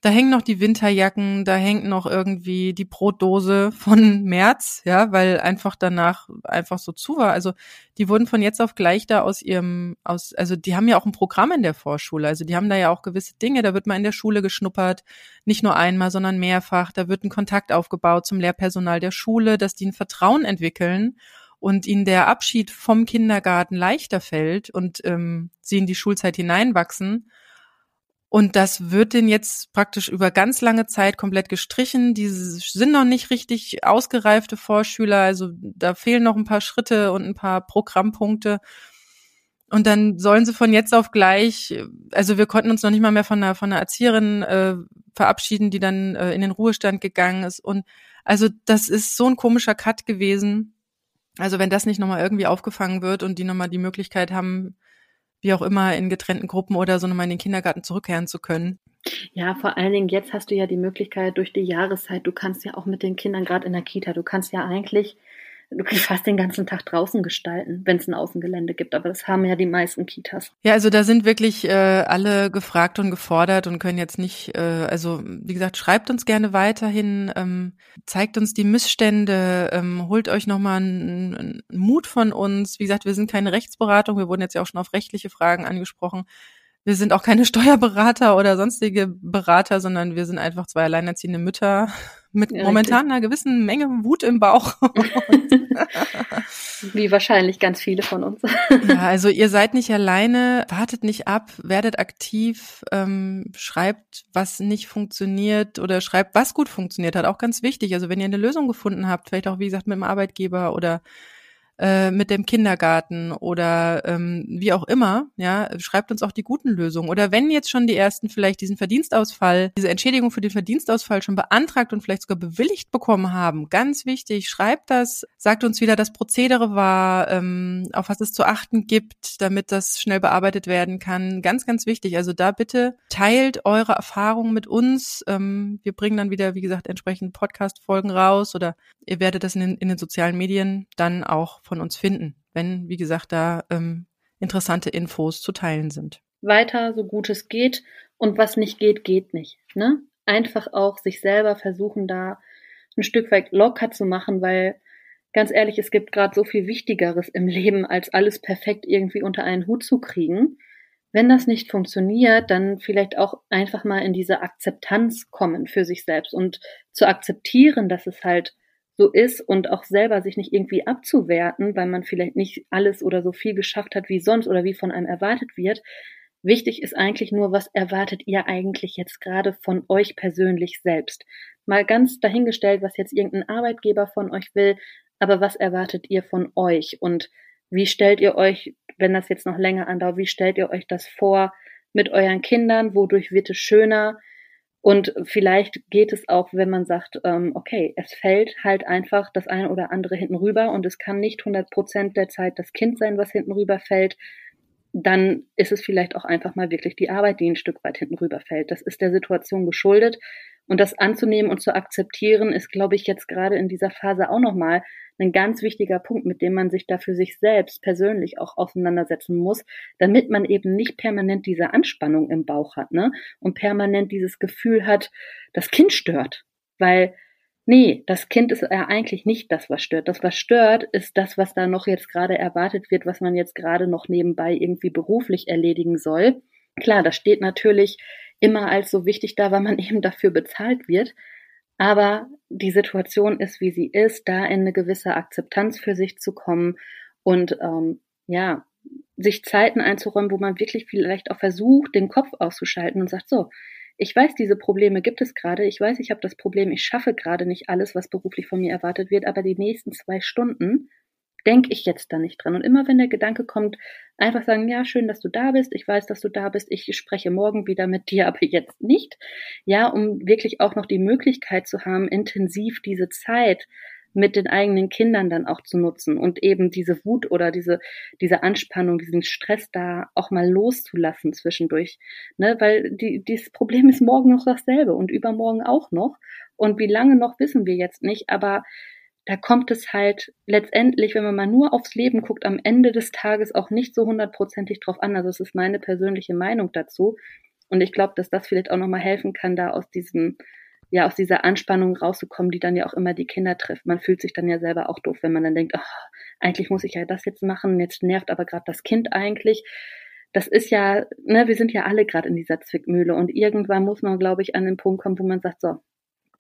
da hängen noch die Winterjacken, da hängt noch irgendwie die Brotdose von März, ja, weil einfach danach einfach so zu war. Also die wurden von jetzt auf gleich da aus ihrem, aus, also die haben ja auch ein Programm in der Vorschule, also die haben da ja auch gewisse Dinge, da wird mal in der Schule geschnuppert, nicht nur einmal, sondern mehrfach, da wird ein Kontakt aufgebaut zum Lehrpersonal der Schule, dass die ein Vertrauen entwickeln und ihnen der Abschied vom Kindergarten leichter fällt und ähm, sie in die Schulzeit hineinwachsen und das wird denn jetzt praktisch über ganz lange Zeit komplett gestrichen. Die sind noch nicht richtig ausgereifte Vorschüler, also da fehlen noch ein paar Schritte und ein paar Programmpunkte. Und dann sollen sie von jetzt auf gleich, also wir konnten uns noch nicht mal mehr von einer, von einer Erzieherin äh, verabschieden, die dann äh, in den Ruhestand gegangen ist. Und also das ist so ein komischer Cut gewesen. Also wenn das nicht nochmal irgendwie aufgefangen wird und die nochmal die Möglichkeit haben, wie auch immer in getrennten Gruppen oder so nochmal in den Kindergarten zurückkehren zu können. Ja, vor allen Dingen jetzt hast du ja die Möglichkeit durch die Jahreszeit, du kannst ja auch mit den Kindern gerade in der Kita, du kannst ja eigentlich kannst fast den ganzen Tag draußen gestalten, wenn es ein Außengelände gibt. Aber das haben ja die meisten Kitas. Ja, also da sind wirklich äh, alle gefragt und gefordert und können jetzt nicht, äh, also wie gesagt, schreibt uns gerne weiterhin, ähm, zeigt uns die Missstände, ähm, holt euch nochmal einen, einen Mut von uns. Wie gesagt, wir sind keine Rechtsberatung, wir wurden jetzt ja auch schon auf rechtliche Fragen angesprochen. Wir sind auch keine Steuerberater oder sonstige Berater, sondern wir sind einfach zwei alleinerziehende Mütter mit ja, momentan richtig. einer gewissen Menge Wut im Bauch. Wie wahrscheinlich ganz viele von uns. ja, also ihr seid nicht alleine, wartet nicht ab, werdet aktiv, ähm, schreibt, was nicht funktioniert oder schreibt, was gut funktioniert hat. Auch ganz wichtig. Also wenn ihr eine Lösung gefunden habt, vielleicht auch, wie gesagt, mit dem Arbeitgeber oder äh, mit dem Kindergarten oder ähm, wie auch immer, ja, schreibt uns auch die guten Lösungen. Oder wenn jetzt schon die ersten vielleicht diesen Verdienstausfall, diese Entschädigung für den Verdienstausfall schon beantragt und vielleicht sogar bewilligt bekommen haben, ganz wichtig, schreibt das, sagt uns wieder, das Prozedere war, ähm, auf was es zu achten gibt, damit das schnell bearbeitet werden kann. Ganz, ganz wichtig. Also da bitte teilt eure Erfahrungen mit uns. Ähm, wir bringen dann wieder, wie gesagt, entsprechend Podcast-Folgen raus oder ihr werdet das in den, in den sozialen Medien dann auch von uns finden, wenn, wie gesagt, da ähm, interessante Infos zu teilen sind. Weiter, so gut es geht. Und was nicht geht, geht nicht. Ne? Einfach auch sich selber versuchen, da ein Stück weit locker zu machen, weil ganz ehrlich, es gibt gerade so viel Wichtigeres im Leben, als alles perfekt irgendwie unter einen Hut zu kriegen. Wenn das nicht funktioniert, dann vielleicht auch einfach mal in diese Akzeptanz kommen für sich selbst und zu akzeptieren, dass es halt so ist und auch selber sich nicht irgendwie abzuwerten, weil man vielleicht nicht alles oder so viel geschafft hat wie sonst oder wie von einem erwartet wird. Wichtig ist eigentlich nur, was erwartet ihr eigentlich jetzt gerade von euch persönlich selbst? Mal ganz dahingestellt, was jetzt irgendein Arbeitgeber von euch will, aber was erwartet ihr von euch? Und wie stellt ihr euch, wenn das jetzt noch länger andauert, wie stellt ihr euch das vor mit euren Kindern? Wodurch wird es schöner? Und vielleicht geht es auch, wenn man sagt, ähm, okay, es fällt halt einfach das eine oder andere hinten rüber und es kann nicht 100 Prozent der Zeit das Kind sein, was hinten rüber fällt, dann ist es vielleicht auch einfach mal wirklich die Arbeit, die ein Stück weit hinten rüber fällt. Das ist der Situation geschuldet. Und das anzunehmen und zu akzeptieren, ist, glaube ich, jetzt gerade in dieser Phase auch nochmal ein ganz wichtiger Punkt, mit dem man sich da für sich selbst persönlich auch auseinandersetzen muss, damit man eben nicht permanent diese Anspannung im Bauch hat, ne? Und permanent dieses Gefühl hat, das Kind stört. Weil Nee, das Kind ist ja eigentlich nicht das, was stört. Das, was stört, ist das, was da noch jetzt gerade erwartet wird, was man jetzt gerade noch nebenbei irgendwie beruflich erledigen soll. Klar, das steht natürlich immer als so wichtig da, weil man eben dafür bezahlt wird. Aber die Situation ist, wie sie ist, da in eine gewisse Akzeptanz für sich zu kommen und ähm, ja, sich Zeiten einzuräumen, wo man wirklich vielleicht auch versucht, den Kopf auszuschalten und sagt, so, ich weiß, diese Probleme gibt es gerade, ich weiß, ich habe das Problem, ich schaffe gerade nicht alles, was beruflich von mir erwartet wird, aber die nächsten zwei Stunden denke ich jetzt da nicht dran. Und immer wenn der Gedanke kommt, einfach sagen, ja, schön, dass du da bist, ich weiß, dass du da bist, ich spreche morgen wieder mit dir, aber jetzt nicht. Ja, um wirklich auch noch die Möglichkeit zu haben, intensiv diese Zeit mit den eigenen Kindern dann auch zu nutzen und eben diese Wut oder diese, diese Anspannung, diesen Stress da auch mal loszulassen zwischendurch. Ne? Weil die, dieses Problem ist morgen noch dasselbe und übermorgen auch noch. Und wie lange noch, wissen wir jetzt nicht, aber da kommt es halt letztendlich, wenn man mal nur aufs Leben guckt, am Ende des Tages auch nicht so hundertprozentig drauf an. Also es ist meine persönliche Meinung dazu. Und ich glaube, dass das vielleicht auch nochmal helfen kann, da aus diesem ja aus dieser Anspannung rauszukommen, die dann ja auch immer die Kinder trifft. Man fühlt sich dann ja selber auch doof, wenn man dann denkt, oh, eigentlich muss ich ja das jetzt machen, jetzt nervt aber gerade das Kind eigentlich. Das ist ja, ne, wir sind ja alle gerade in dieser Zwickmühle und irgendwann muss man, glaube ich, an den Punkt kommen, wo man sagt, so,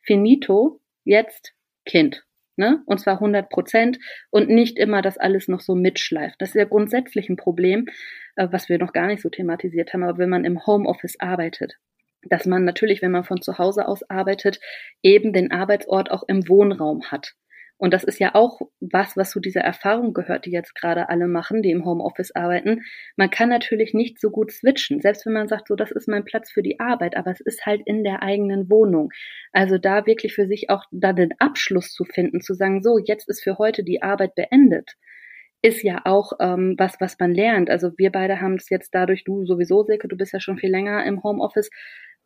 finito, jetzt Kind. Ne? Und zwar 100 Prozent und nicht immer das alles noch so mitschleift. Das ist ja grundsätzlich ein Problem, äh, was wir noch gar nicht so thematisiert haben, aber wenn man im Homeoffice arbeitet, dass man natürlich, wenn man von zu Hause aus arbeitet, eben den Arbeitsort auch im Wohnraum hat. Und das ist ja auch was, was zu dieser Erfahrung gehört, die jetzt gerade alle machen, die im Homeoffice arbeiten. Man kann natürlich nicht so gut switchen, selbst wenn man sagt, so, das ist mein Platz für die Arbeit, aber es ist halt in der eigenen Wohnung. Also da wirklich für sich auch da den Abschluss zu finden, zu sagen, so, jetzt ist für heute die Arbeit beendet ist ja auch ähm, was, was man lernt. Also wir beide haben es jetzt dadurch, du sowieso, Silke, du bist ja schon viel länger im Homeoffice,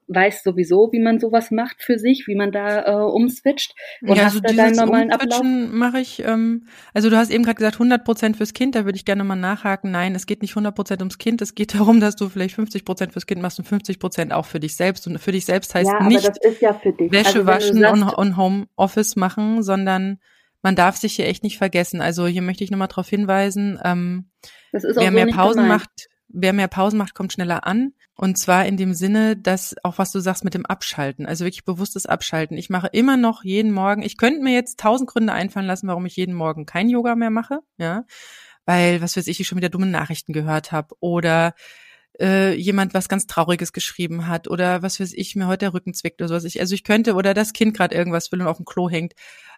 weiß sowieso, wie man sowas macht für sich, wie man da äh, umswitcht und ja, hast also da deinen normalen Ablauf. mache ich, ähm, also du hast eben gerade gesagt 100 Prozent fürs Kind, da würde ich gerne mal nachhaken. Nein, es geht nicht 100 Prozent ums Kind, es geht darum, dass du vielleicht 50 Prozent fürs Kind machst und 50 Prozent auch für dich selbst. Und für dich selbst heißt ja, nicht ja Wäsche also, waschen sagst, und, und Homeoffice machen, sondern man darf sich hier echt nicht vergessen. Also hier möchte ich nochmal darauf hinweisen, ähm, wer so mehr Pausen gemeint. macht, wer mehr Pausen macht, kommt schneller an. Und zwar in dem Sinne, dass auch was du sagst mit dem Abschalten, also wirklich bewusstes Abschalten. Ich mache immer noch jeden Morgen, ich könnte mir jetzt tausend Gründe einfallen lassen, warum ich jeden Morgen kein Yoga mehr mache, ja, weil, was weiß ich, ich schon wieder dumme Nachrichten gehört habe oder äh, jemand was ganz Trauriges geschrieben hat oder was weiß ich, mir heute der Rücken zwickt oder sowas. Ich, also ich könnte, oder das Kind gerade irgendwas will und auf dem Klo hängt.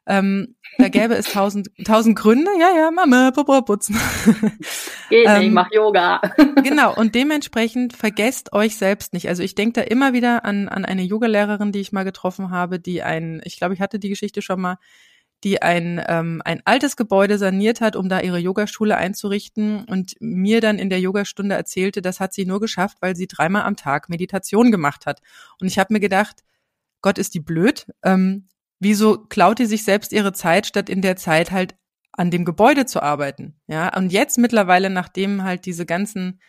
Ähm, da gäbe es tausend, tausend Gründe. Ja, ja, Mama, Popo putzen. Geht ähm, nicht, mach Yoga. genau, und dementsprechend vergesst euch selbst nicht. Also ich denke da immer wieder an, an eine Yogalehrerin, die ich mal getroffen habe, die ein, ich glaube, ich hatte die Geschichte schon mal, die ein, ähm, ein altes Gebäude saniert hat, um da ihre Yogaschule einzurichten und mir dann in der Yogastunde erzählte, das hat sie nur geschafft, weil sie dreimal am Tag Meditation gemacht hat. Und ich habe mir gedacht, Gott ist die blöd. Ähm, wieso klaut die sich selbst ihre Zeit, statt in der Zeit halt an dem Gebäude zu arbeiten? Ja, und jetzt mittlerweile, nachdem halt diese ganzen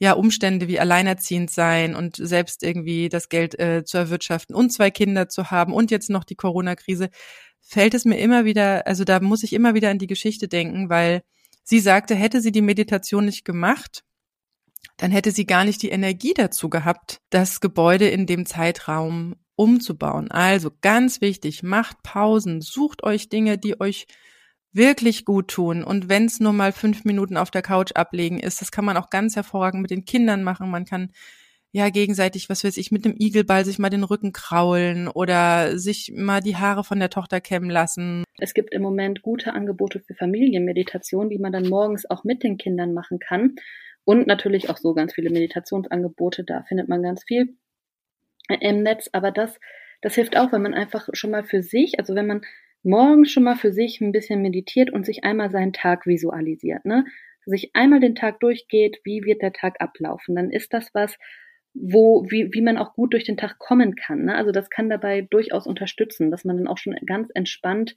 ja, Umstände wie alleinerziehend sein und selbst irgendwie das Geld äh, zu erwirtschaften und zwei Kinder zu haben und jetzt noch die Corona-Krise, fällt es mir immer wieder, also da muss ich immer wieder an die Geschichte denken, weil sie sagte, hätte sie die Meditation nicht gemacht, dann hätte sie gar nicht die Energie dazu gehabt, das Gebäude in dem Zeitraum umzubauen. Also ganz wichtig, macht Pausen, sucht euch Dinge, die euch wirklich gut tun. Und wenn es nur mal fünf Minuten auf der Couch ablegen ist, das kann man auch ganz hervorragend mit den Kindern machen. Man kann ja gegenseitig, was weiß ich, mit dem Igelball sich mal den Rücken kraulen oder sich mal die Haare von der Tochter kämmen lassen. Es gibt im Moment gute Angebote für Familienmeditation, die man dann morgens auch mit den Kindern machen kann. Und natürlich auch so ganz viele Meditationsangebote, da findet man ganz viel im Netz. Aber das, das hilft auch, wenn man einfach schon mal für sich, also wenn man morgens schon mal für sich ein bisschen meditiert und sich einmal seinen Tag visualisiert, ne? Sich einmal den Tag durchgeht, wie wird der Tag ablaufen, dann ist das was, wo, wie, wie man auch gut durch den Tag kommen kann. Ne? Also das kann dabei durchaus unterstützen, dass man dann auch schon ganz entspannt,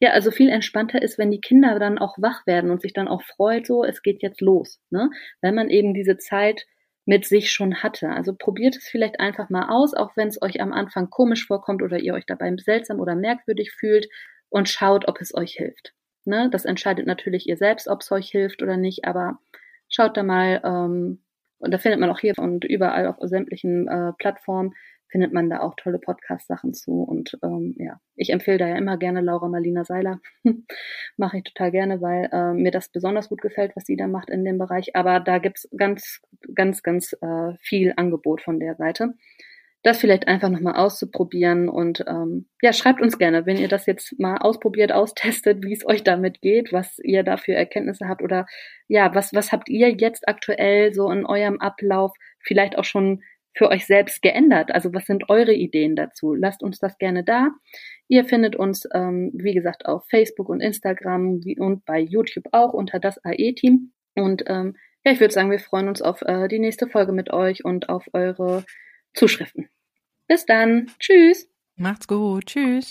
ja, also viel entspannter ist, wenn die Kinder dann auch wach werden und sich dann auch freut, so, es geht jetzt los. Ne? Wenn man eben diese Zeit mit sich schon hatte. Also probiert es vielleicht einfach mal aus, auch wenn es euch am Anfang komisch vorkommt oder ihr euch dabei seltsam oder merkwürdig fühlt und schaut, ob es euch hilft. Ne? Das entscheidet natürlich ihr selbst, ob es euch hilft oder nicht, aber schaut da mal, ähm, und da findet man auch hier und überall auf sämtlichen äh, Plattformen findet man da auch tolle Podcast-Sachen zu. Und ähm, ja, ich empfehle da ja immer gerne Laura Marlina Seiler. Mache ich total gerne, weil äh, mir das besonders gut gefällt, was sie da macht in dem Bereich. Aber da gibt's ganz, ganz, ganz äh, viel Angebot von der Seite. Das vielleicht einfach nochmal auszuprobieren und ähm, ja, schreibt uns gerne, wenn ihr das jetzt mal ausprobiert, austestet, wie es euch damit geht, was ihr da für Erkenntnisse habt oder ja, was, was habt ihr jetzt aktuell so in eurem Ablauf vielleicht auch schon für euch selbst geändert? Also was sind eure Ideen dazu? Lasst uns das gerne da. Ihr findet uns, ähm, wie gesagt, auf Facebook und Instagram und bei YouTube auch unter das AE-Team. Und ähm, ja, ich würde sagen, wir freuen uns auf äh, die nächste Folge mit euch und auf eure Zuschriften. Bis dann. Tschüss. Macht's gut. Tschüss.